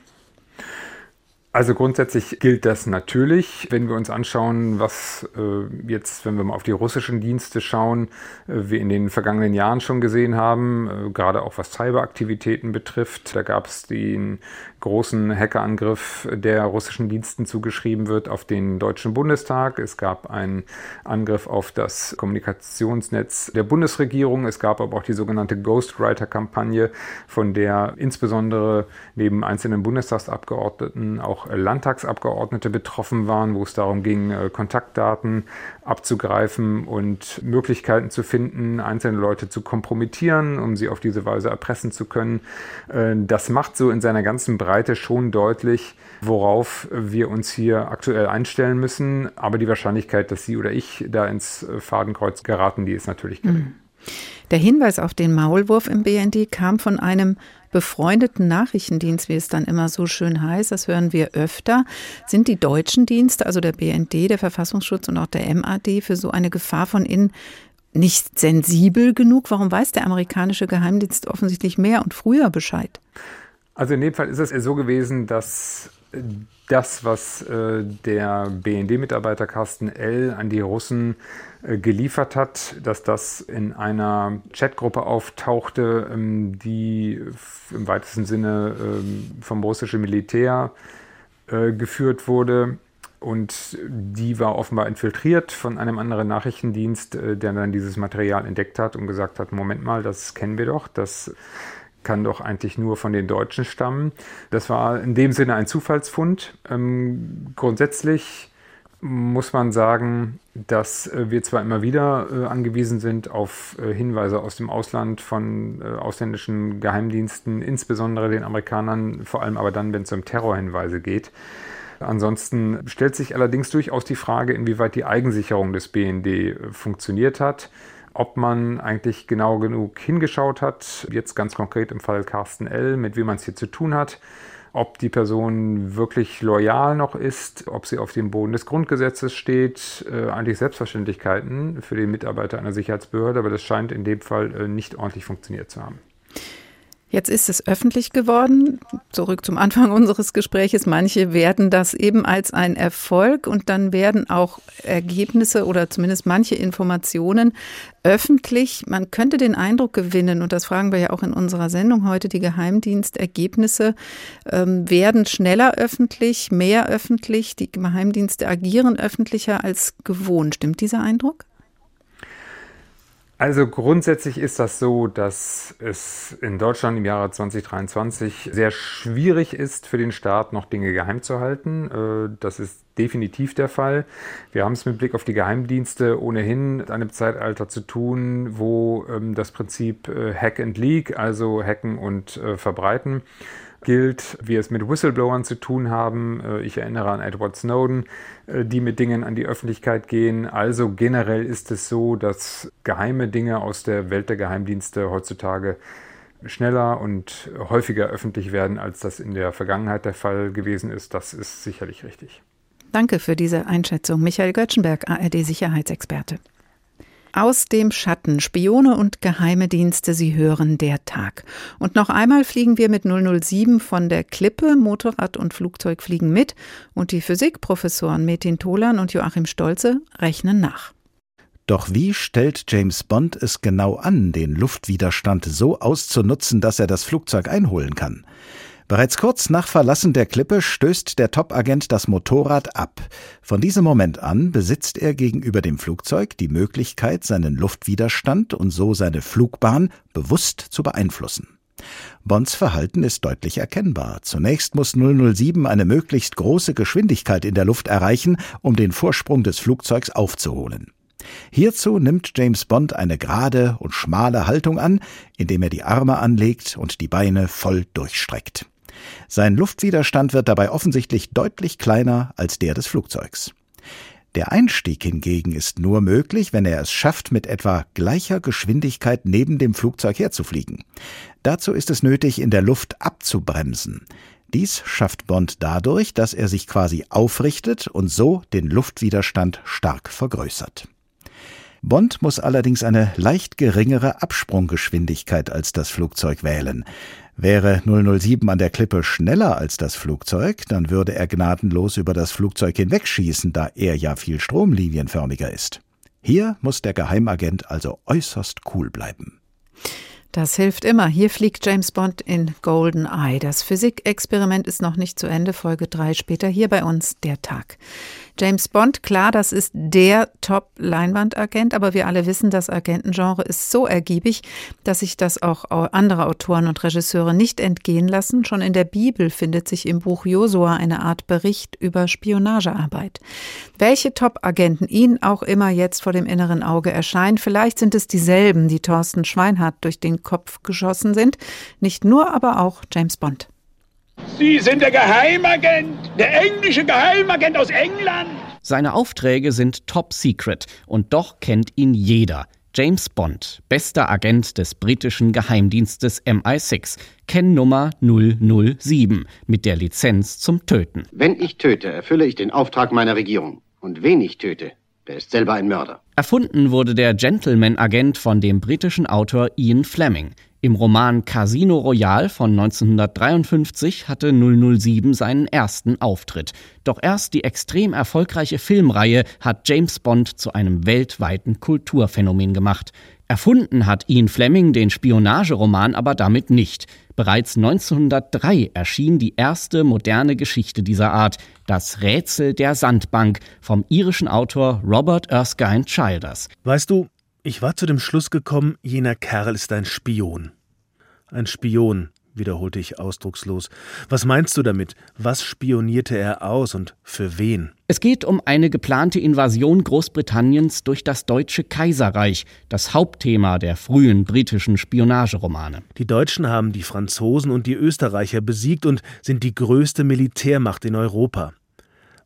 [SPEAKER 18] Also grundsätzlich gilt das natürlich, wenn wir uns anschauen, was äh, jetzt, wenn wir mal auf die russischen Dienste schauen, äh, wir in den vergangenen Jahren schon gesehen haben, äh, gerade auch was Cyberaktivitäten betrifft. Da gab es den großen Hackerangriff, der russischen Diensten zugeschrieben wird auf den Deutschen Bundestag. Es gab einen Angriff auf das Kommunikationsnetz der Bundesregierung. Es gab aber auch die sogenannte Ghostwriter-Kampagne, von der insbesondere neben einzelnen Bundestagsabgeordneten auch Landtagsabgeordnete betroffen waren, wo es darum ging, äh, Kontaktdaten abzugreifen und Möglichkeiten zu finden, einzelne Leute zu kompromittieren, um sie auf diese Weise erpressen zu können. Äh, das macht so in seiner ganzen Breite schon deutlich, worauf wir uns hier aktuell einstellen müssen. Aber die Wahrscheinlichkeit, dass Sie oder ich da ins Fadenkreuz geraten, die ist natürlich gering. Mhm.
[SPEAKER 2] Der Hinweis auf den Maulwurf im BND kam von einem befreundeten Nachrichtendienst, wie es dann immer so schön heißt, das hören wir öfter. Sind die deutschen Dienste, also der BND, der Verfassungsschutz und auch der MAD, für so eine Gefahr von innen nicht sensibel genug? Warum weiß der amerikanische Geheimdienst offensichtlich mehr und früher Bescheid?
[SPEAKER 18] Also in dem Fall ist es so gewesen, dass das, was äh, der BND-Mitarbeiter Carsten L. an die Russen äh, geliefert hat, dass das in einer Chatgruppe auftauchte, ähm, die im weitesten Sinne ähm, vom russischen Militär äh, geführt wurde. Und die war offenbar infiltriert von einem anderen Nachrichtendienst, der dann dieses Material entdeckt hat und gesagt hat, Moment mal, das kennen wir doch, das kann doch eigentlich nur von den Deutschen stammen. Das war in dem Sinne ein Zufallsfund. Ähm, grundsätzlich muss man sagen, dass äh, wir zwar immer wieder äh, angewiesen sind auf äh, Hinweise aus dem Ausland von äh, ausländischen Geheimdiensten, insbesondere den Amerikanern, vor allem aber dann, wenn es um Terrorhinweise geht. Ansonsten stellt sich allerdings durchaus die Frage, inwieweit die Eigensicherung des BND äh, funktioniert hat ob man eigentlich genau genug hingeschaut hat, jetzt ganz konkret im Fall Carsten L., mit wem man es hier zu tun hat, ob die Person wirklich loyal noch ist, ob sie auf dem Boden des Grundgesetzes steht, äh, eigentlich Selbstverständlichkeiten für den Mitarbeiter einer Sicherheitsbehörde, aber das scheint in dem Fall äh, nicht ordentlich funktioniert zu haben.
[SPEAKER 2] Jetzt ist es öffentlich geworden. Zurück zum Anfang unseres Gespräches. Manche werten das eben als ein Erfolg und dann werden auch Ergebnisse oder zumindest manche Informationen öffentlich. Man könnte den Eindruck gewinnen, und das fragen wir ja auch in unserer Sendung heute, die Geheimdienstergebnisse ähm, werden schneller öffentlich, mehr öffentlich. Die Geheimdienste agieren öffentlicher als gewohnt. Stimmt dieser Eindruck?
[SPEAKER 18] Also grundsätzlich ist das so, dass es in Deutschland im Jahre 2023 sehr schwierig ist, für den Staat noch Dinge geheim zu halten. Äh, das ist definitiv der Fall. Wir haben es mit Blick auf die Geheimdienste ohnehin mit einem Zeitalter zu tun, wo ähm, das Prinzip äh, Hack and Leak, also hacken und äh, verbreiten, gilt, wir es mit Whistleblowern zu tun haben. Äh, ich erinnere an Edward Snowden, äh, die mit Dingen an die Öffentlichkeit gehen. Also generell ist es so, dass geheime Dinge aus der Welt der Geheimdienste heutzutage schneller und häufiger öffentlich werden, als das in der Vergangenheit der Fall gewesen ist. Das ist sicherlich richtig.
[SPEAKER 2] Danke für diese Einschätzung. Michael Göttschenberg, ARD-Sicherheitsexperte. Aus dem Schatten, Spione und geheime Dienste, Sie hören der Tag. Und noch einmal fliegen wir mit 007 von der Klippe, Motorrad und Flugzeug fliegen mit und die Physikprofessoren Metin Tolan und Joachim Stolze rechnen nach.
[SPEAKER 13] Doch wie stellt James Bond es genau an, den Luftwiderstand so auszunutzen, dass er das Flugzeug einholen kann? Bereits kurz nach Verlassen der Klippe stößt der Top-Agent das Motorrad ab. Von diesem Moment an besitzt er gegenüber dem Flugzeug die Möglichkeit, seinen Luftwiderstand und so seine Flugbahn bewusst zu beeinflussen. Bonds Verhalten ist deutlich erkennbar. Zunächst muss 007 eine möglichst große Geschwindigkeit in der Luft erreichen, um den Vorsprung des Flugzeugs aufzuholen. Hierzu nimmt James Bond eine gerade und schmale Haltung an, indem er die Arme anlegt und die Beine voll durchstreckt. Sein Luftwiderstand wird dabei offensichtlich deutlich kleiner als der des Flugzeugs. Der Einstieg hingegen ist nur möglich, wenn er es schafft, mit etwa gleicher Geschwindigkeit neben dem Flugzeug herzufliegen. Dazu ist es nötig, in der Luft abzubremsen. Dies schafft Bond dadurch, dass er sich quasi aufrichtet und so den Luftwiderstand stark vergrößert. Bond muss allerdings eine leicht geringere Absprunggeschwindigkeit als das Flugzeug wählen. Wäre 007 an der Klippe schneller als das Flugzeug, dann würde er gnadenlos über das Flugzeug hinwegschießen, da er ja viel stromlinienförmiger ist. Hier muss der Geheimagent also äußerst cool bleiben.
[SPEAKER 2] Das hilft immer. Hier fliegt James Bond in Golden Eye. Das Physikexperiment ist noch nicht zu Ende. Folge 3 später hier bei uns der Tag. James Bond, klar, das ist der Top-Leinwandagent, aber wir alle wissen, das Agentengenre ist so ergiebig, dass sich das auch andere Autoren und Regisseure nicht entgehen lassen. Schon in der Bibel findet sich im Buch Josua eine Art Bericht über Spionagearbeit. Welche Top-Agenten Ihnen auch immer jetzt vor dem inneren Auge erscheinen, vielleicht sind es dieselben, die Thorsten Schweinhardt durch den Kopf geschossen sind. Nicht nur, aber auch James Bond.
[SPEAKER 19] Sie sind der Geheimagent, der englische Geheimagent aus England.
[SPEAKER 20] Seine Aufträge sind top secret und doch kennt ihn jeder. James Bond, bester Agent des britischen Geheimdienstes MI6, Kennnummer 007 mit der Lizenz zum Töten.
[SPEAKER 9] Wenn ich töte, erfülle ich den Auftrag meiner Regierung. Und wen ich töte, der ist selber ein Mörder.
[SPEAKER 20] Erfunden wurde der Gentleman-Agent von dem britischen Autor Ian Fleming. Im Roman Casino Royale von 1953 hatte 007 seinen ersten Auftritt. Doch erst die extrem erfolgreiche Filmreihe hat James Bond zu einem weltweiten Kulturphänomen gemacht. Erfunden hat Ian Fleming den Spionageroman aber damit nicht. Bereits 1903 erschien die erste moderne Geschichte dieser Art, Das Rätsel der Sandbank, vom irischen Autor Robert Erskine Childers.
[SPEAKER 21] Weißt du, ich war zu dem Schluss gekommen, jener Kerl ist ein Spion. Ein Spion, wiederholte ich ausdruckslos. Was meinst du damit? Was spionierte er aus und für wen?
[SPEAKER 20] Es geht um eine geplante Invasion Großbritanniens durch das Deutsche Kaiserreich, das Hauptthema der frühen britischen Spionageromane.
[SPEAKER 21] Die Deutschen haben die Franzosen und die Österreicher besiegt und sind die größte Militärmacht in Europa.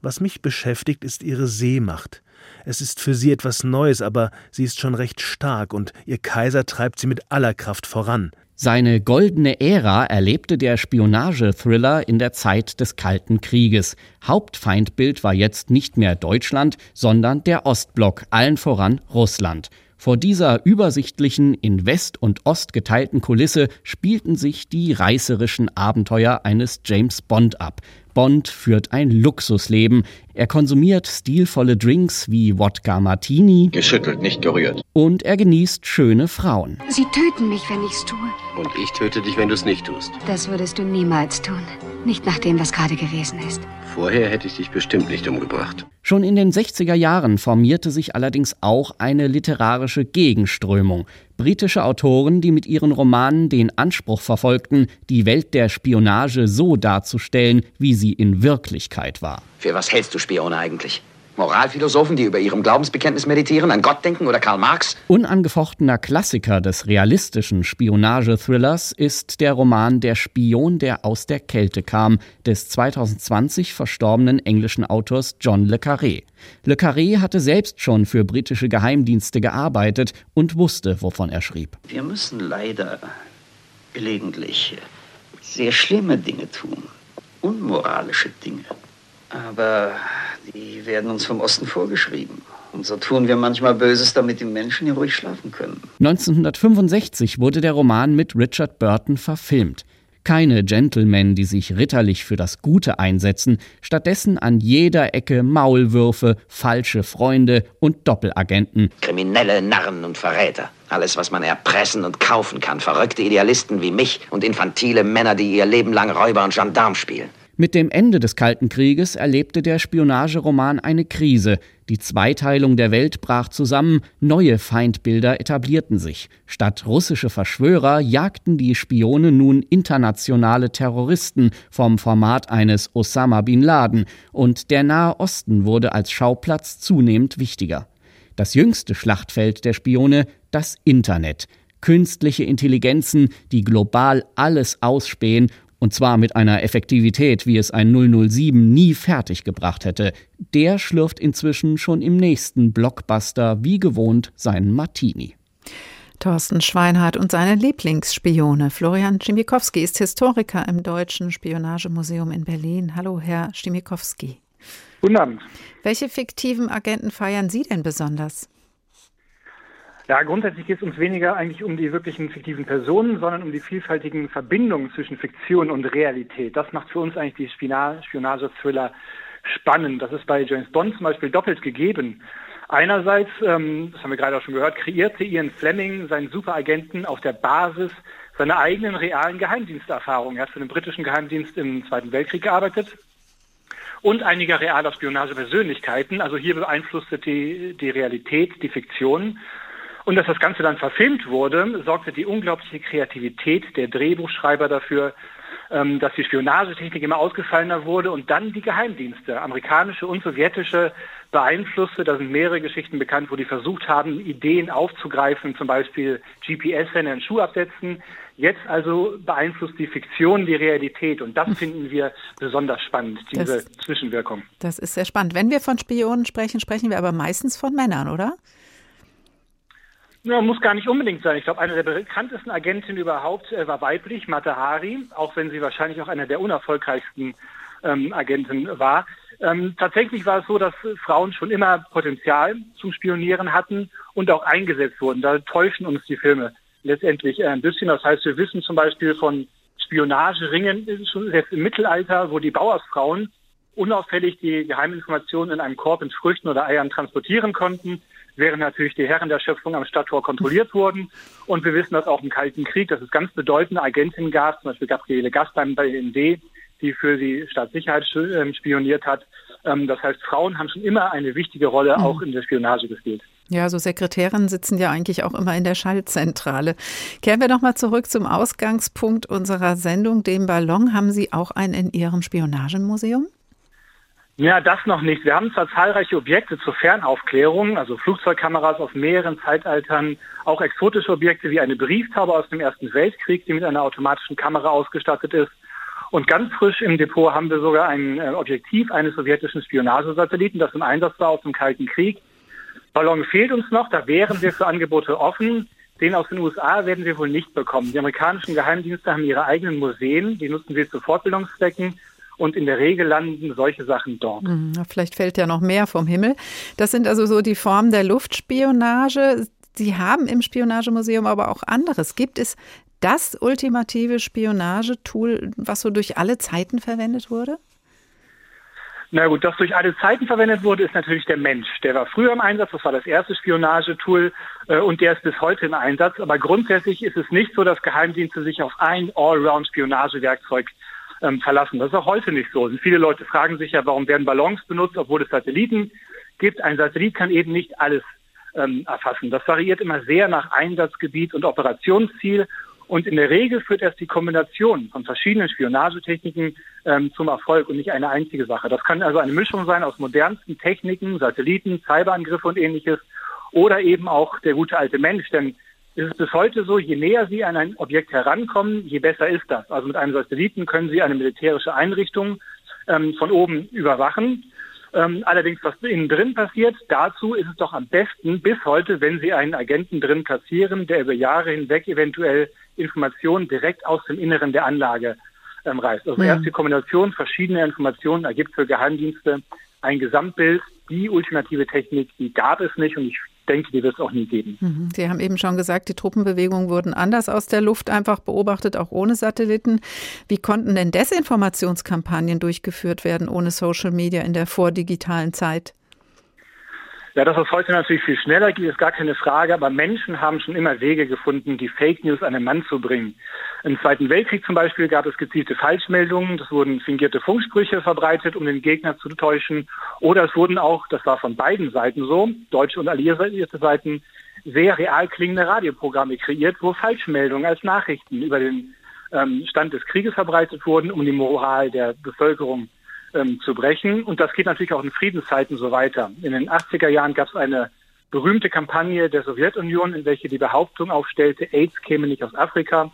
[SPEAKER 21] Was mich beschäftigt, ist ihre Seemacht. Es ist für sie etwas Neues, aber sie ist schon recht stark und ihr Kaiser treibt sie mit aller Kraft voran.
[SPEAKER 20] Seine goldene Ära erlebte der Spionage-Thriller in der Zeit des Kalten Krieges. Hauptfeindbild war jetzt nicht mehr Deutschland, sondern der Ostblock, allen voran Russland. Vor dieser übersichtlichen, in West und Ost geteilten Kulisse spielten sich die reißerischen Abenteuer eines James Bond ab. Bond führt ein Luxusleben. Er konsumiert stilvolle Drinks wie Wodka Martini.
[SPEAKER 9] Geschüttelt, nicht gerührt.
[SPEAKER 20] Und er genießt schöne Frauen.
[SPEAKER 22] Sie töten mich, wenn ich's tue.
[SPEAKER 9] Und ich töte dich, wenn du es nicht tust.
[SPEAKER 22] Das würdest du niemals tun. Nicht nach dem, was gerade gewesen ist.
[SPEAKER 9] Vorher hätte ich dich bestimmt nicht umgebracht.
[SPEAKER 20] Schon in den 60er Jahren formierte sich allerdings auch eine literarische Gegenströmung. Britische Autoren, die mit ihren Romanen den Anspruch verfolgten, die Welt der Spionage so darzustellen, wie sie in Wirklichkeit war.
[SPEAKER 9] Für was hältst du Spione eigentlich? Moralphilosophen, die über ihrem Glaubensbekenntnis meditieren, an Gott denken oder Karl Marx?
[SPEAKER 20] Unangefochtener Klassiker des realistischen Spionage-Thrillers ist der Roman Der Spion, der aus der Kälte kam, des 2020 verstorbenen englischen Autors John le Carré. Le Carré hatte selbst schon für britische Geheimdienste gearbeitet und wusste, wovon er schrieb.
[SPEAKER 23] Wir müssen leider gelegentlich sehr schlimme Dinge tun, unmoralische Dinge. Aber die werden uns vom Osten vorgeschrieben. Und so tun wir manchmal Böses, damit die Menschen hier ruhig schlafen können.
[SPEAKER 20] 1965 wurde der Roman mit Richard Burton verfilmt. Keine Gentlemen, die sich ritterlich für das Gute einsetzen, stattdessen an jeder Ecke Maulwürfe, falsche Freunde und Doppelagenten.
[SPEAKER 9] Kriminelle Narren und Verräter. Alles, was man erpressen und kaufen kann. Verrückte Idealisten wie mich und infantile Männer, die ihr Leben lang Räuber und Gendarm spielen.
[SPEAKER 20] Mit dem Ende des Kalten Krieges erlebte der Spionageroman eine Krise. Die Zweiteilung der Welt brach zusammen, neue Feindbilder etablierten sich. Statt russische Verschwörer jagten die Spione nun internationale Terroristen vom Format eines Osama bin Laden, und der Nahe Osten wurde als Schauplatz zunehmend wichtiger. Das jüngste Schlachtfeld der Spione, das Internet. Künstliche Intelligenzen, die global alles ausspähen und zwar mit einer Effektivität, wie es ein 007 nie fertiggebracht hätte, der schlürft inzwischen schon im nächsten Blockbuster wie gewohnt seinen Martini.
[SPEAKER 2] Thorsten Schweinhardt und seine Lieblingsspione. Florian Schimikowski ist Historiker im Deutschen Spionagemuseum in Berlin. Hallo, Herr Schimikowski.
[SPEAKER 24] Guten Abend.
[SPEAKER 2] Welche fiktiven Agenten feiern Sie denn besonders?
[SPEAKER 25] Ja, grundsätzlich geht es uns weniger eigentlich um die wirklichen fiktiven Personen, sondern um die vielfältigen Verbindungen zwischen Fiktion und Realität. Das macht für uns eigentlich die Spionage-Thriller spannend. Das ist bei James Bond zum Beispiel doppelt gegeben. Einerseits, ähm, das haben wir gerade auch schon gehört, kreierte Ian Fleming seinen Superagenten auf der Basis seiner eigenen realen Geheimdiensterfahrung. Er hat für den britischen Geheimdienst im Zweiten Weltkrieg gearbeitet und einiger realer Spionagepersönlichkeiten. Also hier beeinflusste die, die Realität, die Fiktion. Und dass das Ganze dann verfilmt wurde, sorgte die unglaubliche Kreativität der Drehbuchschreiber dafür, ähm, dass die Spionagetechnik immer ausgefallener wurde und dann die Geheimdienste, amerikanische und sowjetische, beeinflusste. Da sind mehrere Geschichten bekannt, wo die versucht haben, Ideen aufzugreifen, zum Beispiel GPS, wenn einen Schuh absetzen. Jetzt also beeinflusst die Fiktion die Realität und das finden wir besonders spannend, diese das, Zwischenwirkung.
[SPEAKER 2] Das ist sehr spannend. Wenn wir von Spionen sprechen, sprechen wir aber meistens von Männern, oder?
[SPEAKER 25] Ja, muss gar nicht unbedingt sein. Ich glaube, eine der bekanntesten Agentinnen überhaupt äh, war weiblich, Mata Hari, auch wenn sie wahrscheinlich auch eine der unerfolgreichsten ähm, Agenten war. Ähm, tatsächlich war es so, dass Frauen schon immer Potenzial zum Spionieren hatten und auch eingesetzt wurden. Da täuschen uns die Filme letztendlich äh, ein bisschen. Das heißt, wir wissen zum Beispiel von Spionageringen schon selbst im Mittelalter, wo die Bauersfrauen unauffällig die Geheiminformationen in einem Korb mit Früchten oder Eiern transportieren konnten während natürlich die Herren der Schöpfung am Stadttor kontrolliert wurden. Und wir wissen das auch im Kalten Krieg, dass es ganz bedeutende Agentinnen gab, zum Beispiel Gabriele Gastheim bei ND, die für die Staatssicherheit ähm, spioniert hat. Ähm, das heißt, Frauen haben schon immer eine wichtige Rolle mhm. auch in der Spionage gespielt.
[SPEAKER 2] Ja, so Sekretärinnen sitzen ja eigentlich auch immer in der Schaltzentrale. Kehren wir nochmal zurück zum Ausgangspunkt unserer Sendung, dem Ballon. Haben Sie auch einen in Ihrem Spionagemuseum?
[SPEAKER 25] Ja, das noch nicht. Wir haben zwar zahlreiche Objekte zur Fernaufklärung, also Flugzeugkameras aus mehreren Zeitaltern, auch exotische Objekte wie eine Brieftaube aus dem Ersten Weltkrieg, die mit einer automatischen Kamera ausgestattet ist. Und ganz frisch im Depot haben wir sogar ein äh, Objektiv eines sowjetischen Spionagesatelliten, das im Einsatz war aus dem Kalten Krieg. Ballon fehlt uns noch, da wären wir für Angebote offen. Den aus den USA werden wir wohl nicht bekommen. Die amerikanischen Geheimdienste haben ihre eigenen Museen, die nutzen wir zu Fortbildungszwecken und in der Regel landen solche Sachen dort.
[SPEAKER 2] Hm, vielleicht fällt ja noch mehr vom Himmel. Das sind also so die Formen der Luftspionage. Sie haben im Spionagemuseum aber auch anderes. Gibt es das ultimative Spionagetool, was so durch alle Zeiten verwendet wurde?
[SPEAKER 25] Na gut, das durch alle Zeiten verwendet wurde, ist natürlich der Mensch. Der war früher im Einsatz, das war das erste Spionagetool äh, und der ist bis heute im Einsatz. Aber grundsätzlich ist es nicht so, dass Geheimdienste sich auf ein Allround-Spionagewerkzeug ähm, verlassen. Das ist auch heute nicht so. Und viele Leute fragen sich ja, warum werden Ballons benutzt, obwohl es Satelliten gibt. Ein Satellit kann eben nicht alles ähm, erfassen. Das variiert immer sehr nach Einsatzgebiet und Operationsziel. Und in der Regel führt erst die Kombination von verschiedenen Spionagetechniken ähm, zum Erfolg und nicht eine einzige Sache. Das kann also eine Mischung sein aus modernsten Techniken, Satelliten, Cyberangriffe und ähnliches oder eben auch der gute alte Mensch. Denn ist es bis heute so, je näher Sie an ein Objekt herankommen, je besser ist das. Also mit einem Satelliten können Sie eine militärische Einrichtung ähm, von oben überwachen. Ähm, allerdings, was innen drin passiert, dazu ist es doch am besten bis heute, wenn Sie einen Agenten drin platzieren, der über Jahre hinweg eventuell Informationen direkt aus dem Inneren der Anlage ähm, reißt. Also ja. erst die Kombination verschiedener Informationen ergibt für Geheimdienste ein Gesamtbild. Die ultimative Technik, die gab es nicht und ich denke, die wird es auch nie geben.
[SPEAKER 2] Mhm. Sie haben eben schon gesagt, die Truppenbewegungen wurden anders aus der Luft einfach beobachtet, auch ohne Satelliten. Wie konnten denn Desinformationskampagnen durchgeführt werden ohne Social Media in der vordigitalen Zeit?
[SPEAKER 25] Ja, dass es heute natürlich viel schneller geht, ist gar keine Frage, aber Menschen haben schon immer Wege gefunden, die Fake News an den Mann zu bringen. Im Zweiten Weltkrieg zum Beispiel gab es gezielte Falschmeldungen, es wurden fingierte Funksprüche verbreitet, um den Gegner zu täuschen, oder es wurden auch, das war von beiden Seiten so, deutsche und alliierte Seiten, sehr real klingende Radioprogramme kreiert, wo Falschmeldungen als Nachrichten über den ähm, Stand des Krieges verbreitet wurden, um die Moral der Bevölkerung ähm, zu brechen. Und das geht natürlich auch in Friedenszeiten so weiter. In den 80er Jahren gab es eine berühmte Kampagne der Sowjetunion, in welche die Behauptung aufstellte, AIDS käme nicht aus Afrika,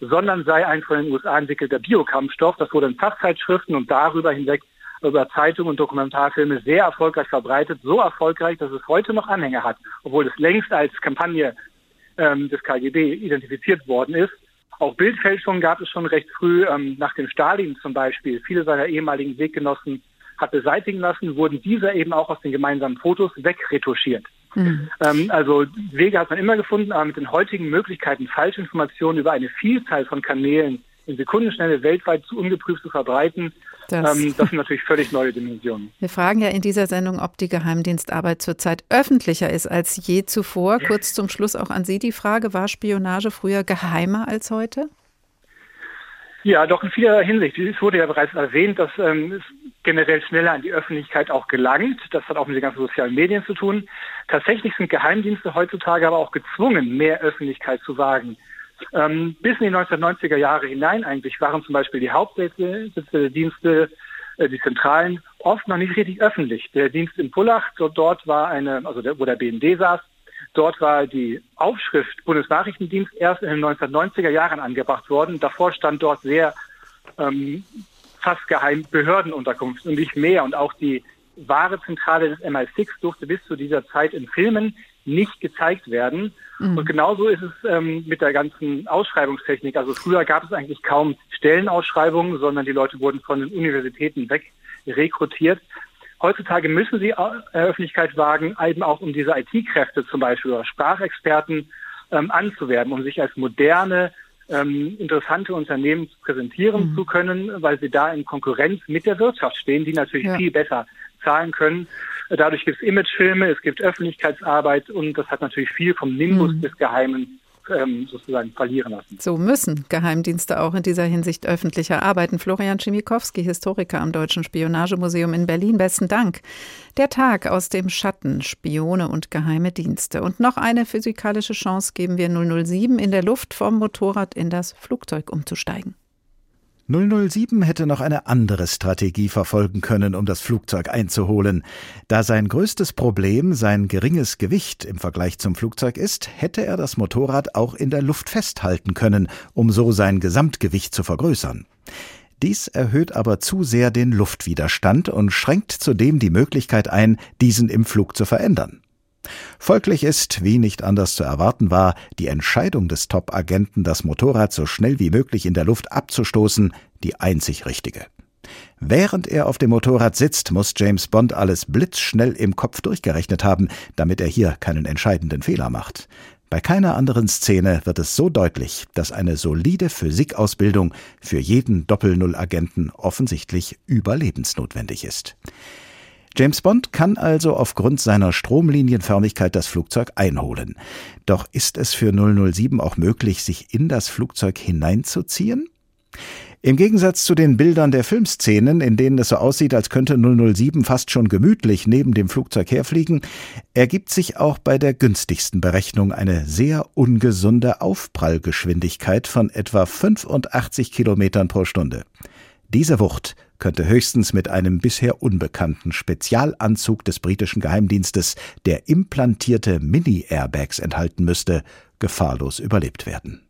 [SPEAKER 25] sondern sei ein von den USA entwickelter Biokampfstoff. Das wurde in Fachzeitschriften und darüber hinweg über Zeitungen und Dokumentarfilme sehr erfolgreich verbreitet. So erfolgreich, dass es heute noch Anhänger hat, obwohl es längst als Kampagne ähm, des KGB identifiziert worden ist. Auch Bildfälschungen gab es schon recht früh, ähm, nach dem Stalin zum Beispiel. Viele seiner ehemaligen Weggenossen hat beseitigen lassen, wurden diese eben auch aus den gemeinsamen Fotos wegretuschiert. Mhm. Ähm, also Wege hat man immer gefunden, aber mit den heutigen Möglichkeiten, Falschinformationen über eine Vielzahl von Kanälen in Sekundenschnelle weltweit zu ungeprüft zu verbreiten, das, ähm, das sind natürlich völlig neue Dimensionen.
[SPEAKER 2] Wir fragen ja in dieser Sendung, ob die Geheimdienstarbeit zurzeit öffentlicher ist als je zuvor. Kurz zum Schluss auch an Sie die Frage, war Spionage früher geheimer als heute?
[SPEAKER 25] Ja, doch in vieler Hinsicht. Es wurde ja bereits erwähnt, dass ähm, es generell schneller an die Öffentlichkeit auch gelangt. Das hat auch mit den ganzen sozialen Medien zu tun. Tatsächlich sind Geheimdienste heutzutage aber auch gezwungen, mehr Öffentlichkeit zu wagen. Ähm, bis in die 1990er Jahre hinein eigentlich waren zum Beispiel die Hauptsitze der Dienste, äh, die Zentralen, oft noch nicht richtig öffentlich. Der Dienst in Pullach, dort, dort war eine, also der, wo der BND saß, Dort war die Aufschrift Bundesnachrichtendienst erst in den 1990er Jahren angebracht worden. Davor stand dort sehr ähm, fast geheim Behördenunterkunft und nicht mehr. Und auch die wahre Zentrale des MI6 durfte bis zu dieser Zeit in Filmen nicht gezeigt werden. Mhm. Und genauso ist es ähm, mit der ganzen Ausschreibungstechnik. Also früher gab es eigentlich kaum Stellenausschreibungen, sondern die Leute wurden von den Universitäten weg rekrutiert. Heutzutage müssen sie Öffentlichkeit wagen, eben auch um diese IT-Kräfte zum Beispiel oder Sprachexperten ähm, anzuwerben, um sich als moderne, ähm, interessante Unternehmen präsentieren mhm. zu können, weil sie da in Konkurrenz mit der Wirtschaft stehen, die natürlich ja. viel besser zahlen können. Dadurch gibt es Imagefilme, es gibt Öffentlichkeitsarbeit und das hat natürlich viel vom Nimbus mhm. des Geheimen ähm, sozusagen verlieren lassen.
[SPEAKER 2] So müssen Geheimdienste auch in dieser Hinsicht öffentlicher arbeiten. Florian Schimikowski, Historiker am Deutschen Spionagemuseum in Berlin, besten Dank. Der Tag aus dem Schatten, Spione und geheime Dienste. Und noch eine physikalische Chance geben wir 007 in der Luft vom Motorrad in das Flugzeug umzusteigen.
[SPEAKER 13] 007 hätte noch eine andere Strategie verfolgen können, um das Flugzeug einzuholen. Da sein größtes Problem sein geringes Gewicht im Vergleich zum Flugzeug ist, hätte er das Motorrad auch in der Luft festhalten können, um so sein Gesamtgewicht zu vergrößern. Dies erhöht aber zu sehr den Luftwiderstand und schränkt zudem die Möglichkeit ein, diesen im Flug zu verändern. Folglich ist, wie nicht anders zu erwarten war, die Entscheidung des Top-Agenten, das Motorrad so schnell wie möglich in der Luft abzustoßen, die einzig richtige. Während er auf dem Motorrad sitzt, muss James Bond alles blitzschnell im Kopf durchgerechnet haben, damit er hier keinen entscheidenden Fehler macht. Bei keiner anderen Szene wird es so deutlich, dass eine solide Physikausbildung für jeden Doppel-Null-Agenten offensichtlich überlebensnotwendig ist. James Bond kann also aufgrund seiner Stromlinienförmigkeit das Flugzeug einholen. Doch ist es für 007 auch möglich, sich in das Flugzeug hineinzuziehen? Im Gegensatz zu den Bildern der Filmszenen, in denen es so aussieht, als könnte 007 fast schon gemütlich neben dem Flugzeug herfliegen, ergibt sich auch bei der günstigsten Berechnung eine sehr ungesunde Aufprallgeschwindigkeit von etwa 85 Kilometern pro Stunde. Diese Wucht könnte höchstens mit einem bisher unbekannten Spezialanzug des britischen Geheimdienstes, der implantierte Mini-Airbags enthalten müsste, gefahrlos überlebt werden.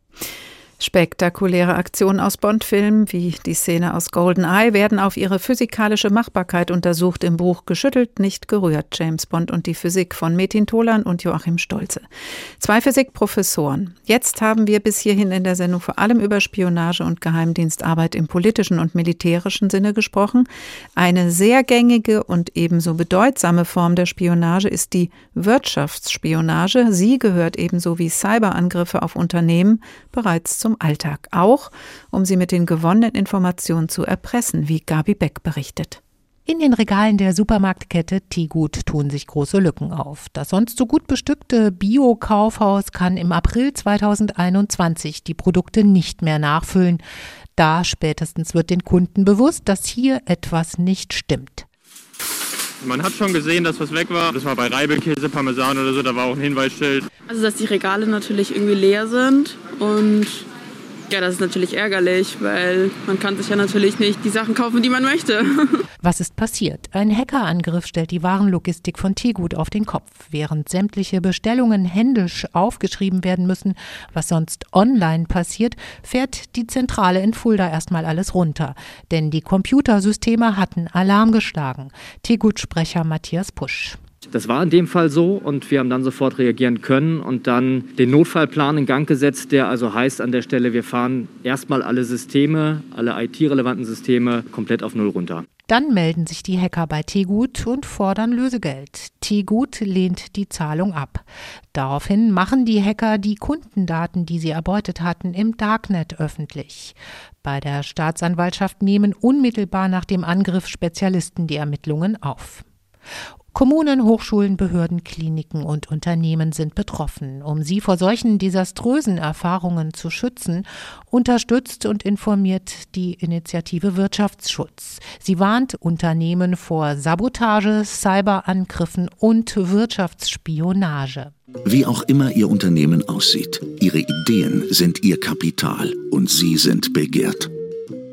[SPEAKER 2] Spektakuläre Aktionen aus Bond-Filmen, wie die Szene aus GoldenEye, werden auf ihre physikalische Machbarkeit untersucht im Buch Geschüttelt, nicht gerührt, James Bond und die Physik von Metin Tolan und Joachim Stolze. Zwei Physikprofessoren. Jetzt haben wir bis hierhin in der Sendung vor allem über Spionage und Geheimdienstarbeit im politischen und militärischen Sinne gesprochen. Eine sehr gängige und ebenso bedeutsame Form der Spionage ist die Wirtschaftsspionage. Sie gehört ebenso wie Cyberangriffe auf Unternehmen bereits zum Alltag, auch um sie mit den gewonnenen Informationen zu erpressen, wie Gabi Beck berichtet.
[SPEAKER 26] In den Regalen der Supermarktkette Teegut tun sich große Lücken auf. Das sonst so gut bestückte Bio-Kaufhaus kann im April 2021 die Produkte nicht mehr nachfüllen. Da spätestens wird den Kunden bewusst, dass hier etwas nicht stimmt.
[SPEAKER 27] Man hat schon gesehen, dass was weg war. Das war bei Reibekäse, Parmesan oder so, da war auch ein Hinweisschild.
[SPEAKER 28] Also, dass die Regale natürlich irgendwie leer sind und ja, das ist natürlich ärgerlich, weil man kann sich ja natürlich nicht die Sachen kaufen, die man möchte.
[SPEAKER 26] Was ist passiert? Ein Hackerangriff stellt die Warenlogistik von Tegut auf den Kopf. Während sämtliche Bestellungen händisch aufgeschrieben werden müssen, was sonst online passiert, fährt die Zentrale in Fulda erstmal alles runter. Denn die Computersysteme hatten Alarm geschlagen. Tegut-Sprecher Matthias Pusch.
[SPEAKER 24] Das war in dem Fall so und wir haben dann sofort reagieren können und dann den Notfallplan in Gang gesetzt, der also heißt an der Stelle, wir fahren erstmal alle Systeme, alle IT-relevanten Systeme komplett auf Null runter.
[SPEAKER 26] Dann melden sich die Hacker bei Tegut und fordern Lösegeld. Tegut lehnt die Zahlung ab. Daraufhin machen die Hacker die Kundendaten, die sie erbeutet hatten, im Darknet öffentlich. Bei der Staatsanwaltschaft nehmen unmittelbar nach dem Angriff Spezialisten die Ermittlungen auf. Kommunen, Hochschulen, Behörden, Kliniken und Unternehmen sind betroffen. Um sie vor solchen desaströsen Erfahrungen zu schützen, unterstützt und informiert die Initiative Wirtschaftsschutz. Sie warnt Unternehmen vor Sabotage, Cyberangriffen und Wirtschaftsspionage.
[SPEAKER 29] Wie auch immer Ihr Unternehmen aussieht, Ihre Ideen sind Ihr Kapital und Sie sind begehrt.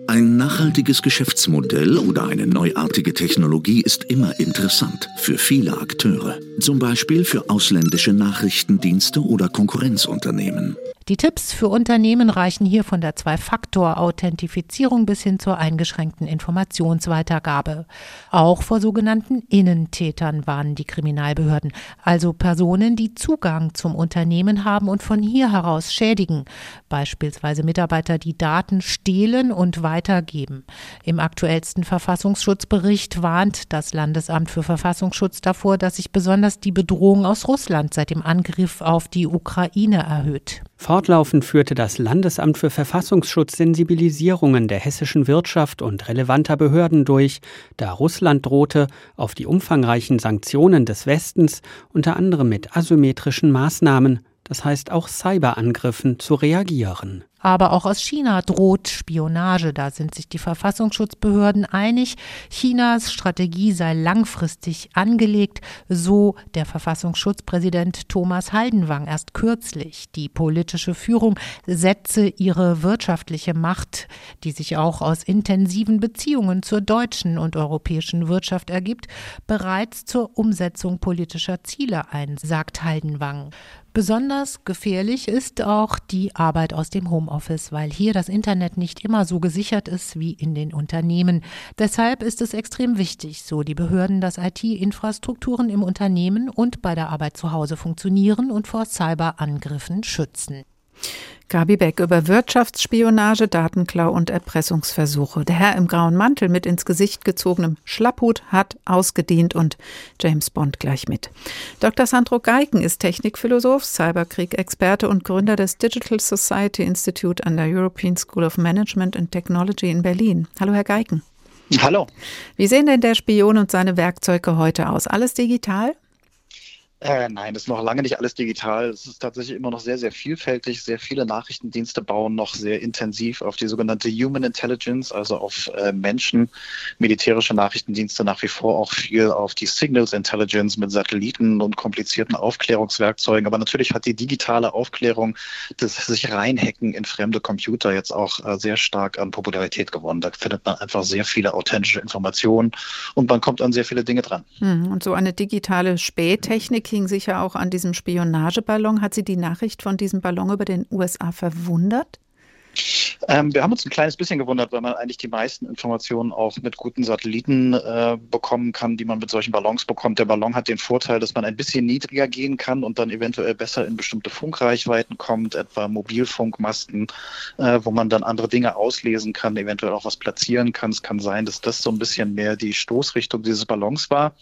[SPEAKER 29] Ein nachhaltiges Geschäftsmodell oder eine neuartige Technologie ist immer interessant für viele Akteure, zum Beispiel für ausländische Nachrichtendienste oder Konkurrenzunternehmen.
[SPEAKER 26] Die Tipps für Unternehmen reichen hier von der Zwei-Faktor-Authentifizierung bis hin zur eingeschränkten Informationsweitergabe. Auch vor sogenannten Innentätern warnen die Kriminalbehörden, also Personen, die Zugang zum Unternehmen haben und von hier heraus schädigen, beispielsweise Mitarbeiter, die Daten stehlen und weitergeben. Im aktuellsten Verfassungsschutzbericht warnt das Landesamt für Verfassungsschutz davor, dass sich besonders die Bedrohung aus Russland seit dem Angriff auf die Ukraine erhöht.
[SPEAKER 30] Fortlaufend führte das Landesamt für Verfassungsschutz Sensibilisierungen der hessischen Wirtschaft und relevanter Behörden durch, da Russland drohte, auf die umfangreichen Sanktionen des Westens unter anderem mit asymmetrischen Maßnahmen, das heißt auch Cyberangriffen, zu reagieren.
[SPEAKER 26] Aber auch aus China droht Spionage. Da sind sich die Verfassungsschutzbehörden einig. Chinas Strategie sei langfristig angelegt, so der Verfassungsschutzpräsident Thomas Haldenwang erst kürzlich. Die politische Führung setze ihre wirtschaftliche Macht, die sich auch aus intensiven Beziehungen zur deutschen und europäischen Wirtschaft ergibt, bereits zur Umsetzung politischer Ziele ein, sagt Haldenwang. Besonders gefährlich ist auch die Arbeit aus dem Homeoffice, weil hier das Internet nicht immer so gesichert ist wie in den Unternehmen. Deshalb ist es extrem wichtig, so die Behörden, dass IT-Infrastrukturen im Unternehmen und bei der Arbeit zu Hause funktionieren und vor Cyberangriffen schützen.
[SPEAKER 2] Gabi Beck über Wirtschaftsspionage, Datenklau und Erpressungsversuche. Der Herr im grauen Mantel mit ins Gesicht gezogenem Schlapphut hat ausgedient und James Bond gleich mit. Dr. Sandro Geiken ist Technikphilosoph, Cyberkrieg-Experte und Gründer des Digital Society Institute an der European School of Management and Technology in Berlin. Hallo, Herr Geiken.
[SPEAKER 31] Hallo.
[SPEAKER 2] Wie sehen denn der Spion und seine Werkzeuge heute aus? Alles digital?
[SPEAKER 31] Äh, nein, das ist noch lange nicht alles digital. Es ist tatsächlich immer noch sehr, sehr vielfältig. Sehr viele Nachrichtendienste bauen noch sehr intensiv auf die sogenannte Human Intelligence, also auf äh, Menschen. Militärische Nachrichtendienste nach wie vor auch viel auf die Signals Intelligence mit Satelliten und komplizierten Aufklärungswerkzeugen. Aber natürlich hat die digitale Aufklärung, das sich reinhacken in fremde Computer jetzt auch äh, sehr stark an Popularität gewonnen. Da findet man einfach sehr viele authentische Informationen und man kommt an sehr viele Dinge dran.
[SPEAKER 2] Hm, und so eine digitale Spähtechnik hing sicher auch an diesem Spionageballon. Hat Sie die Nachricht von diesem Ballon über den USA verwundert?
[SPEAKER 31] Ähm, wir haben uns ein kleines bisschen gewundert, weil man eigentlich die meisten Informationen auch mit guten Satelliten äh, bekommen kann, die man mit solchen Ballons bekommt. Der Ballon hat den Vorteil, dass man ein bisschen niedriger gehen kann und dann eventuell besser in bestimmte Funkreichweiten kommt, etwa Mobilfunkmasten, äh, wo man dann andere Dinge auslesen kann, eventuell auch was platzieren kann. Es kann sein, dass das so ein bisschen mehr die Stoßrichtung dieses Ballons war,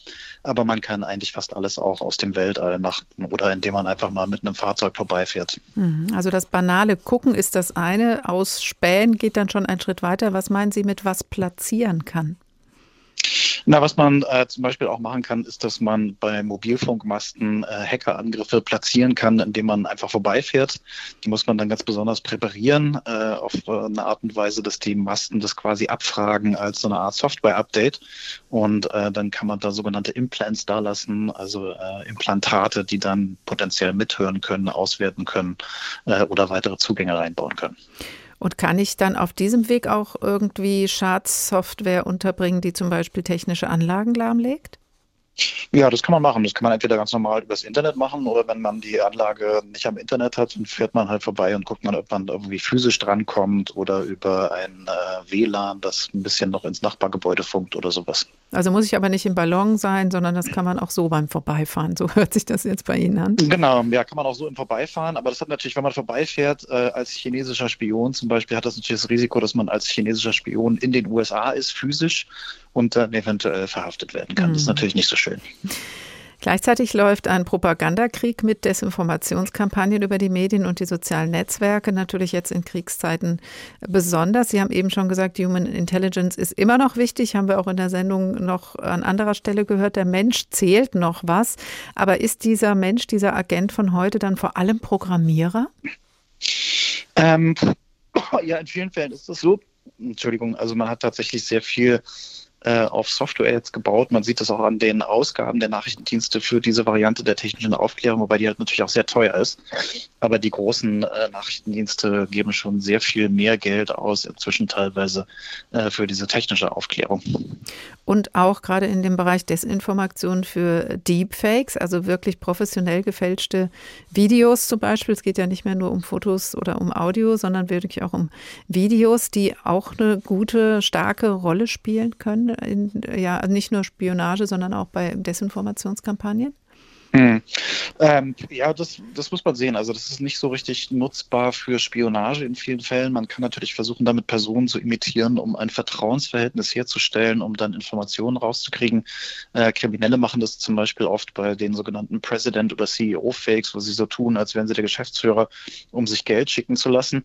[SPEAKER 31] aber man kann eigentlich fast alles auch aus dem Weltall machen oder indem man einfach mal mit einem Fahrzeug vorbeifährt.
[SPEAKER 2] Mhm. Also das banale Gucken ist das eine, ausspähen geht dann schon einen Schritt weiter. Was meinen Sie mit was platzieren kann?
[SPEAKER 31] Na, was man äh, zum Beispiel auch machen kann, ist, dass man bei Mobilfunkmasten äh, Hackerangriffe platzieren kann, indem man einfach vorbeifährt. Die muss man dann ganz besonders präparieren äh, auf äh, eine Art und Weise, dass die Masten das quasi abfragen als so eine Art Software-Update. Und äh, dann kann man da sogenannte Implants da lassen, also äh, Implantate, die dann potenziell mithören können, auswerten können oder weitere Zugänge reinbauen können.
[SPEAKER 2] Und kann ich dann auf diesem Weg auch irgendwie Schadsoftware unterbringen, die zum Beispiel technische Anlagen lahmlegt?
[SPEAKER 31] Ja, das kann man machen. Das kann man entweder ganz normal übers Internet machen oder wenn man die Anlage nicht am Internet hat, dann fährt man halt vorbei und guckt mal, ob man irgendwie physisch drankommt oder über ein äh, WLAN, das ein bisschen noch ins Nachbargebäude funkt oder sowas.
[SPEAKER 2] Also muss ich aber nicht im Ballon sein, sondern das kann man auch so beim Vorbeifahren. So hört sich das jetzt bei Ihnen an.
[SPEAKER 31] Genau, ja, kann man auch so im Vorbeifahren. Aber das hat natürlich, wenn man vorbeifährt, äh, als chinesischer Spion zum Beispiel, hat das natürlich das Risiko, dass man als chinesischer Spion in den USA ist, physisch und dann eventuell verhaftet werden kann. Mhm. Das ist mhm. natürlich nicht so schön.
[SPEAKER 2] Gleichzeitig läuft ein Propagandakrieg mit Desinformationskampagnen über die Medien und die sozialen Netzwerke, natürlich jetzt in Kriegszeiten besonders. Sie haben eben schon gesagt, Human Intelligence ist immer noch wichtig, haben wir auch in der Sendung noch an anderer Stelle gehört. Der Mensch zählt noch was. Aber ist dieser Mensch, dieser Agent von heute dann vor allem Programmierer?
[SPEAKER 31] Ähm, ja, in vielen Fällen ist das so. Entschuldigung, also man hat tatsächlich sehr viel äh, auf Software jetzt gebaut. Man sieht das auch an den Ausgaben der Nachrichtendienste für diese Variante der technischen Aufklärung, wobei die halt natürlich auch sehr teuer ist. Aber die großen äh, Nachrichtendienste geben schon sehr viel mehr Geld aus, inzwischen teilweise äh, für diese technische Aufklärung.
[SPEAKER 2] Und auch gerade in dem Bereich Desinformation für Deepfakes, also wirklich professionell gefälschte Videos zum Beispiel. Es geht ja nicht mehr nur um Fotos oder um Audio, sondern wirklich auch um Videos, die auch eine gute, starke Rolle spielen können in, ja, nicht nur Spionage, sondern auch bei Desinformationskampagnen?
[SPEAKER 31] Hm. Ähm, ja, das, das muss man sehen. Also das ist nicht so richtig nutzbar für Spionage in vielen Fällen. Man kann natürlich versuchen, damit Personen zu imitieren, um ein Vertrauensverhältnis herzustellen, um dann Informationen rauszukriegen. Äh, Kriminelle machen das zum Beispiel oft bei den sogenannten President- oder CEO-Fakes, wo sie so tun, als wären sie der Geschäftsführer, um sich Geld schicken zu lassen.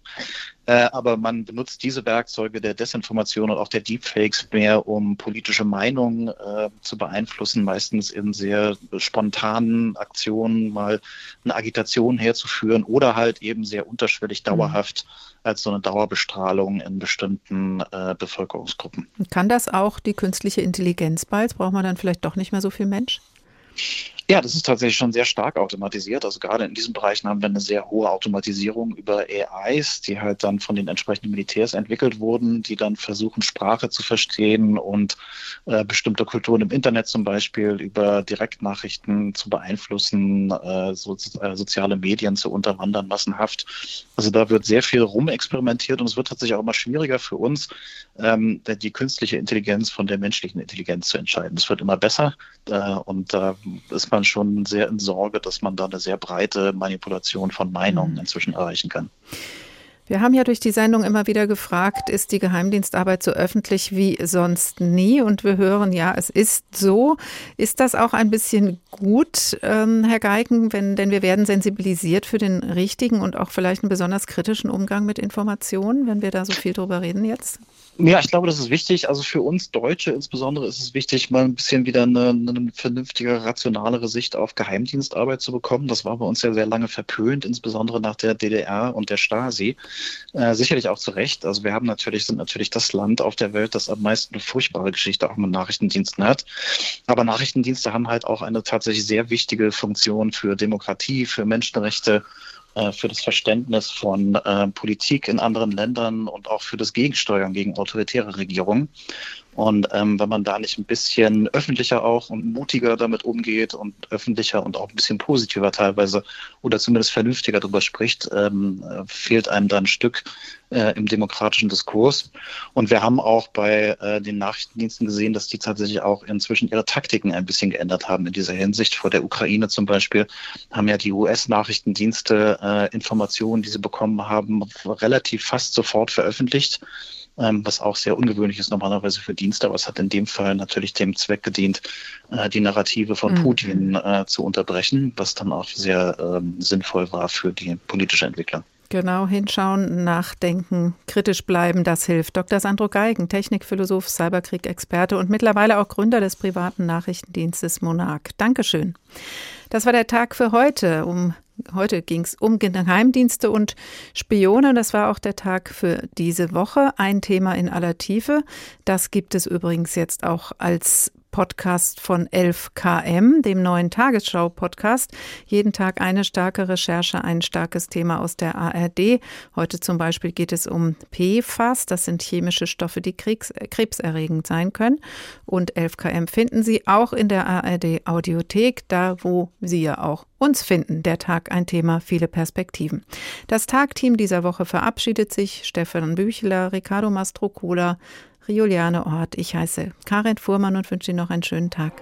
[SPEAKER 31] Äh, aber man benutzt diese Werkzeuge der Desinformation und auch der Deepfakes mehr, um politische Meinungen äh, zu beeinflussen, meistens in sehr spontanen Aktionen mal eine Agitation herzuführen oder halt eben sehr unterschwellig mhm. dauerhaft als so eine Dauerbestrahlung in bestimmten äh, Bevölkerungsgruppen.
[SPEAKER 2] Kann das auch die künstliche Intelligenz bald? Braucht man dann vielleicht doch nicht mehr so viel Mensch?
[SPEAKER 31] Ja, das ist tatsächlich schon sehr stark automatisiert. Also gerade in diesen Bereichen haben wir eine sehr hohe Automatisierung über AIs, die halt dann von den entsprechenden Militärs entwickelt wurden, die dann versuchen, Sprache zu verstehen und äh, bestimmte Kulturen im Internet zum Beispiel über Direktnachrichten zu beeinflussen, äh, so, äh, soziale Medien zu unterwandern massenhaft. Also da wird sehr viel rumexperimentiert und es wird tatsächlich auch immer schwieriger für uns, ähm, die künstliche Intelligenz von der menschlichen Intelligenz zu entscheiden. Es wird immer besser äh, und da ist man schon sehr in Sorge, dass man da eine sehr breite Manipulation von Meinungen mhm. inzwischen erreichen kann.
[SPEAKER 2] Wir haben ja durch die Sendung immer wieder gefragt, ist die Geheimdienstarbeit so öffentlich wie sonst nie? Und wir hören, ja, es ist so. Ist das auch ein bisschen gut, ähm, Herr Geigen, wenn, denn wir werden sensibilisiert für den richtigen und auch vielleicht einen besonders kritischen Umgang mit Informationen, wenn wir da so viel drüber reden jetzt?
[SPEAKER 31] Ja, ich glaube, das ist wichtig. Also für uns Deutsche insbesondere ist es wichtig, mal ein bisschen wieder eine, eine vernünftige, rationalere Sicht auf Geheimdienstarbeit zu bekommen. Das war bei uns ja sehr lange verpönt, insbesondere nach der DDR und der Stasi. Äh, sicherlich auch zu Recht. Also wir haben natürlich, sind natürlich das Land auf der Welt, das am meisten eine furchtbare Geschichte auch mit Nachrichtendiensten hat. Aber Nachrichtendienste haben halt auch eine tatsächlich sehr wichtige Funktion für Demokratie, für Menschenrechte für das Verständnis von äh, Politik in anderen Ländern und auch für das Gegensteuern gegen autoritäre Regierungen. Und ähm, wenn man da nicht ein bisschen öffentlicher auch und mutiger damit umgeht und öffentlicher und auch ein bisschen positiver teilweise oder zumindest vernünftiger darüber spricht, ähm, äh, fehlt einem da ein Stück äh, im demokratischen Diskurs. Und wir haben auch bei äh, den Nachrichtendiensten gesehen, dass die tatsächlich auch inzwischen ihre Taktiken ein bisschen geändert haben in dieser Hinsicht. Vor der Ukraine zum Beispiel haben ja die US-Nachrichtendienste äh, Informationen, die sie bekommen haben, relativ fast sofort veröffentlicht was auch sehr ungewöhnlich ist normalerweise für Dienste, aber es hat in dem Fall natürlich dem Zweck gedient, äh, die Narrative von mhm. Putin äh, zu unterbrechen, was dann auch sehr ähm, sinnvoll war für die politische Entwicklung.
[SPEAKER 2] Genau, hinschauen, nachdenken, kritisch bleiben, das hilft. Dr. Sandro Geigen, Technikphilosoph, Cyberkrieg-Experte und mittlerweile auch Gründer des privaten Nachrichtendienstes Monarch. Dankeschön. Das war der Tag für heute. Um Heute ging es um Geheimdienste und Spione. Das war auch der Tag für diese Woche. Ein Thema in aller Tiefe. Das gibt es übrigens jetzt auch als Podcast von 11KM, dem neuen Tagesschau-Podcast. Jeden Tag eine starke Recherche, ein starkes Thema aus der ARD. Heute zum Beispiel geht es um PFAS. Das sind chemische Stoffe, die Kriegs krebserregend sein können. Und 11KM finden Sie auch in der ARD Audiothek, da wo Sie ja auch uns finden. Der Tag ein Thema, viele Perspektiven. Das Tagteam dieser Woche verabschiedet sich. Stefan Büchler, Ricardo Mastrocola, Juliane Ort. Ich heiße Karin Fuhrmann und wünsche Ihnen noch einen schönen Tag.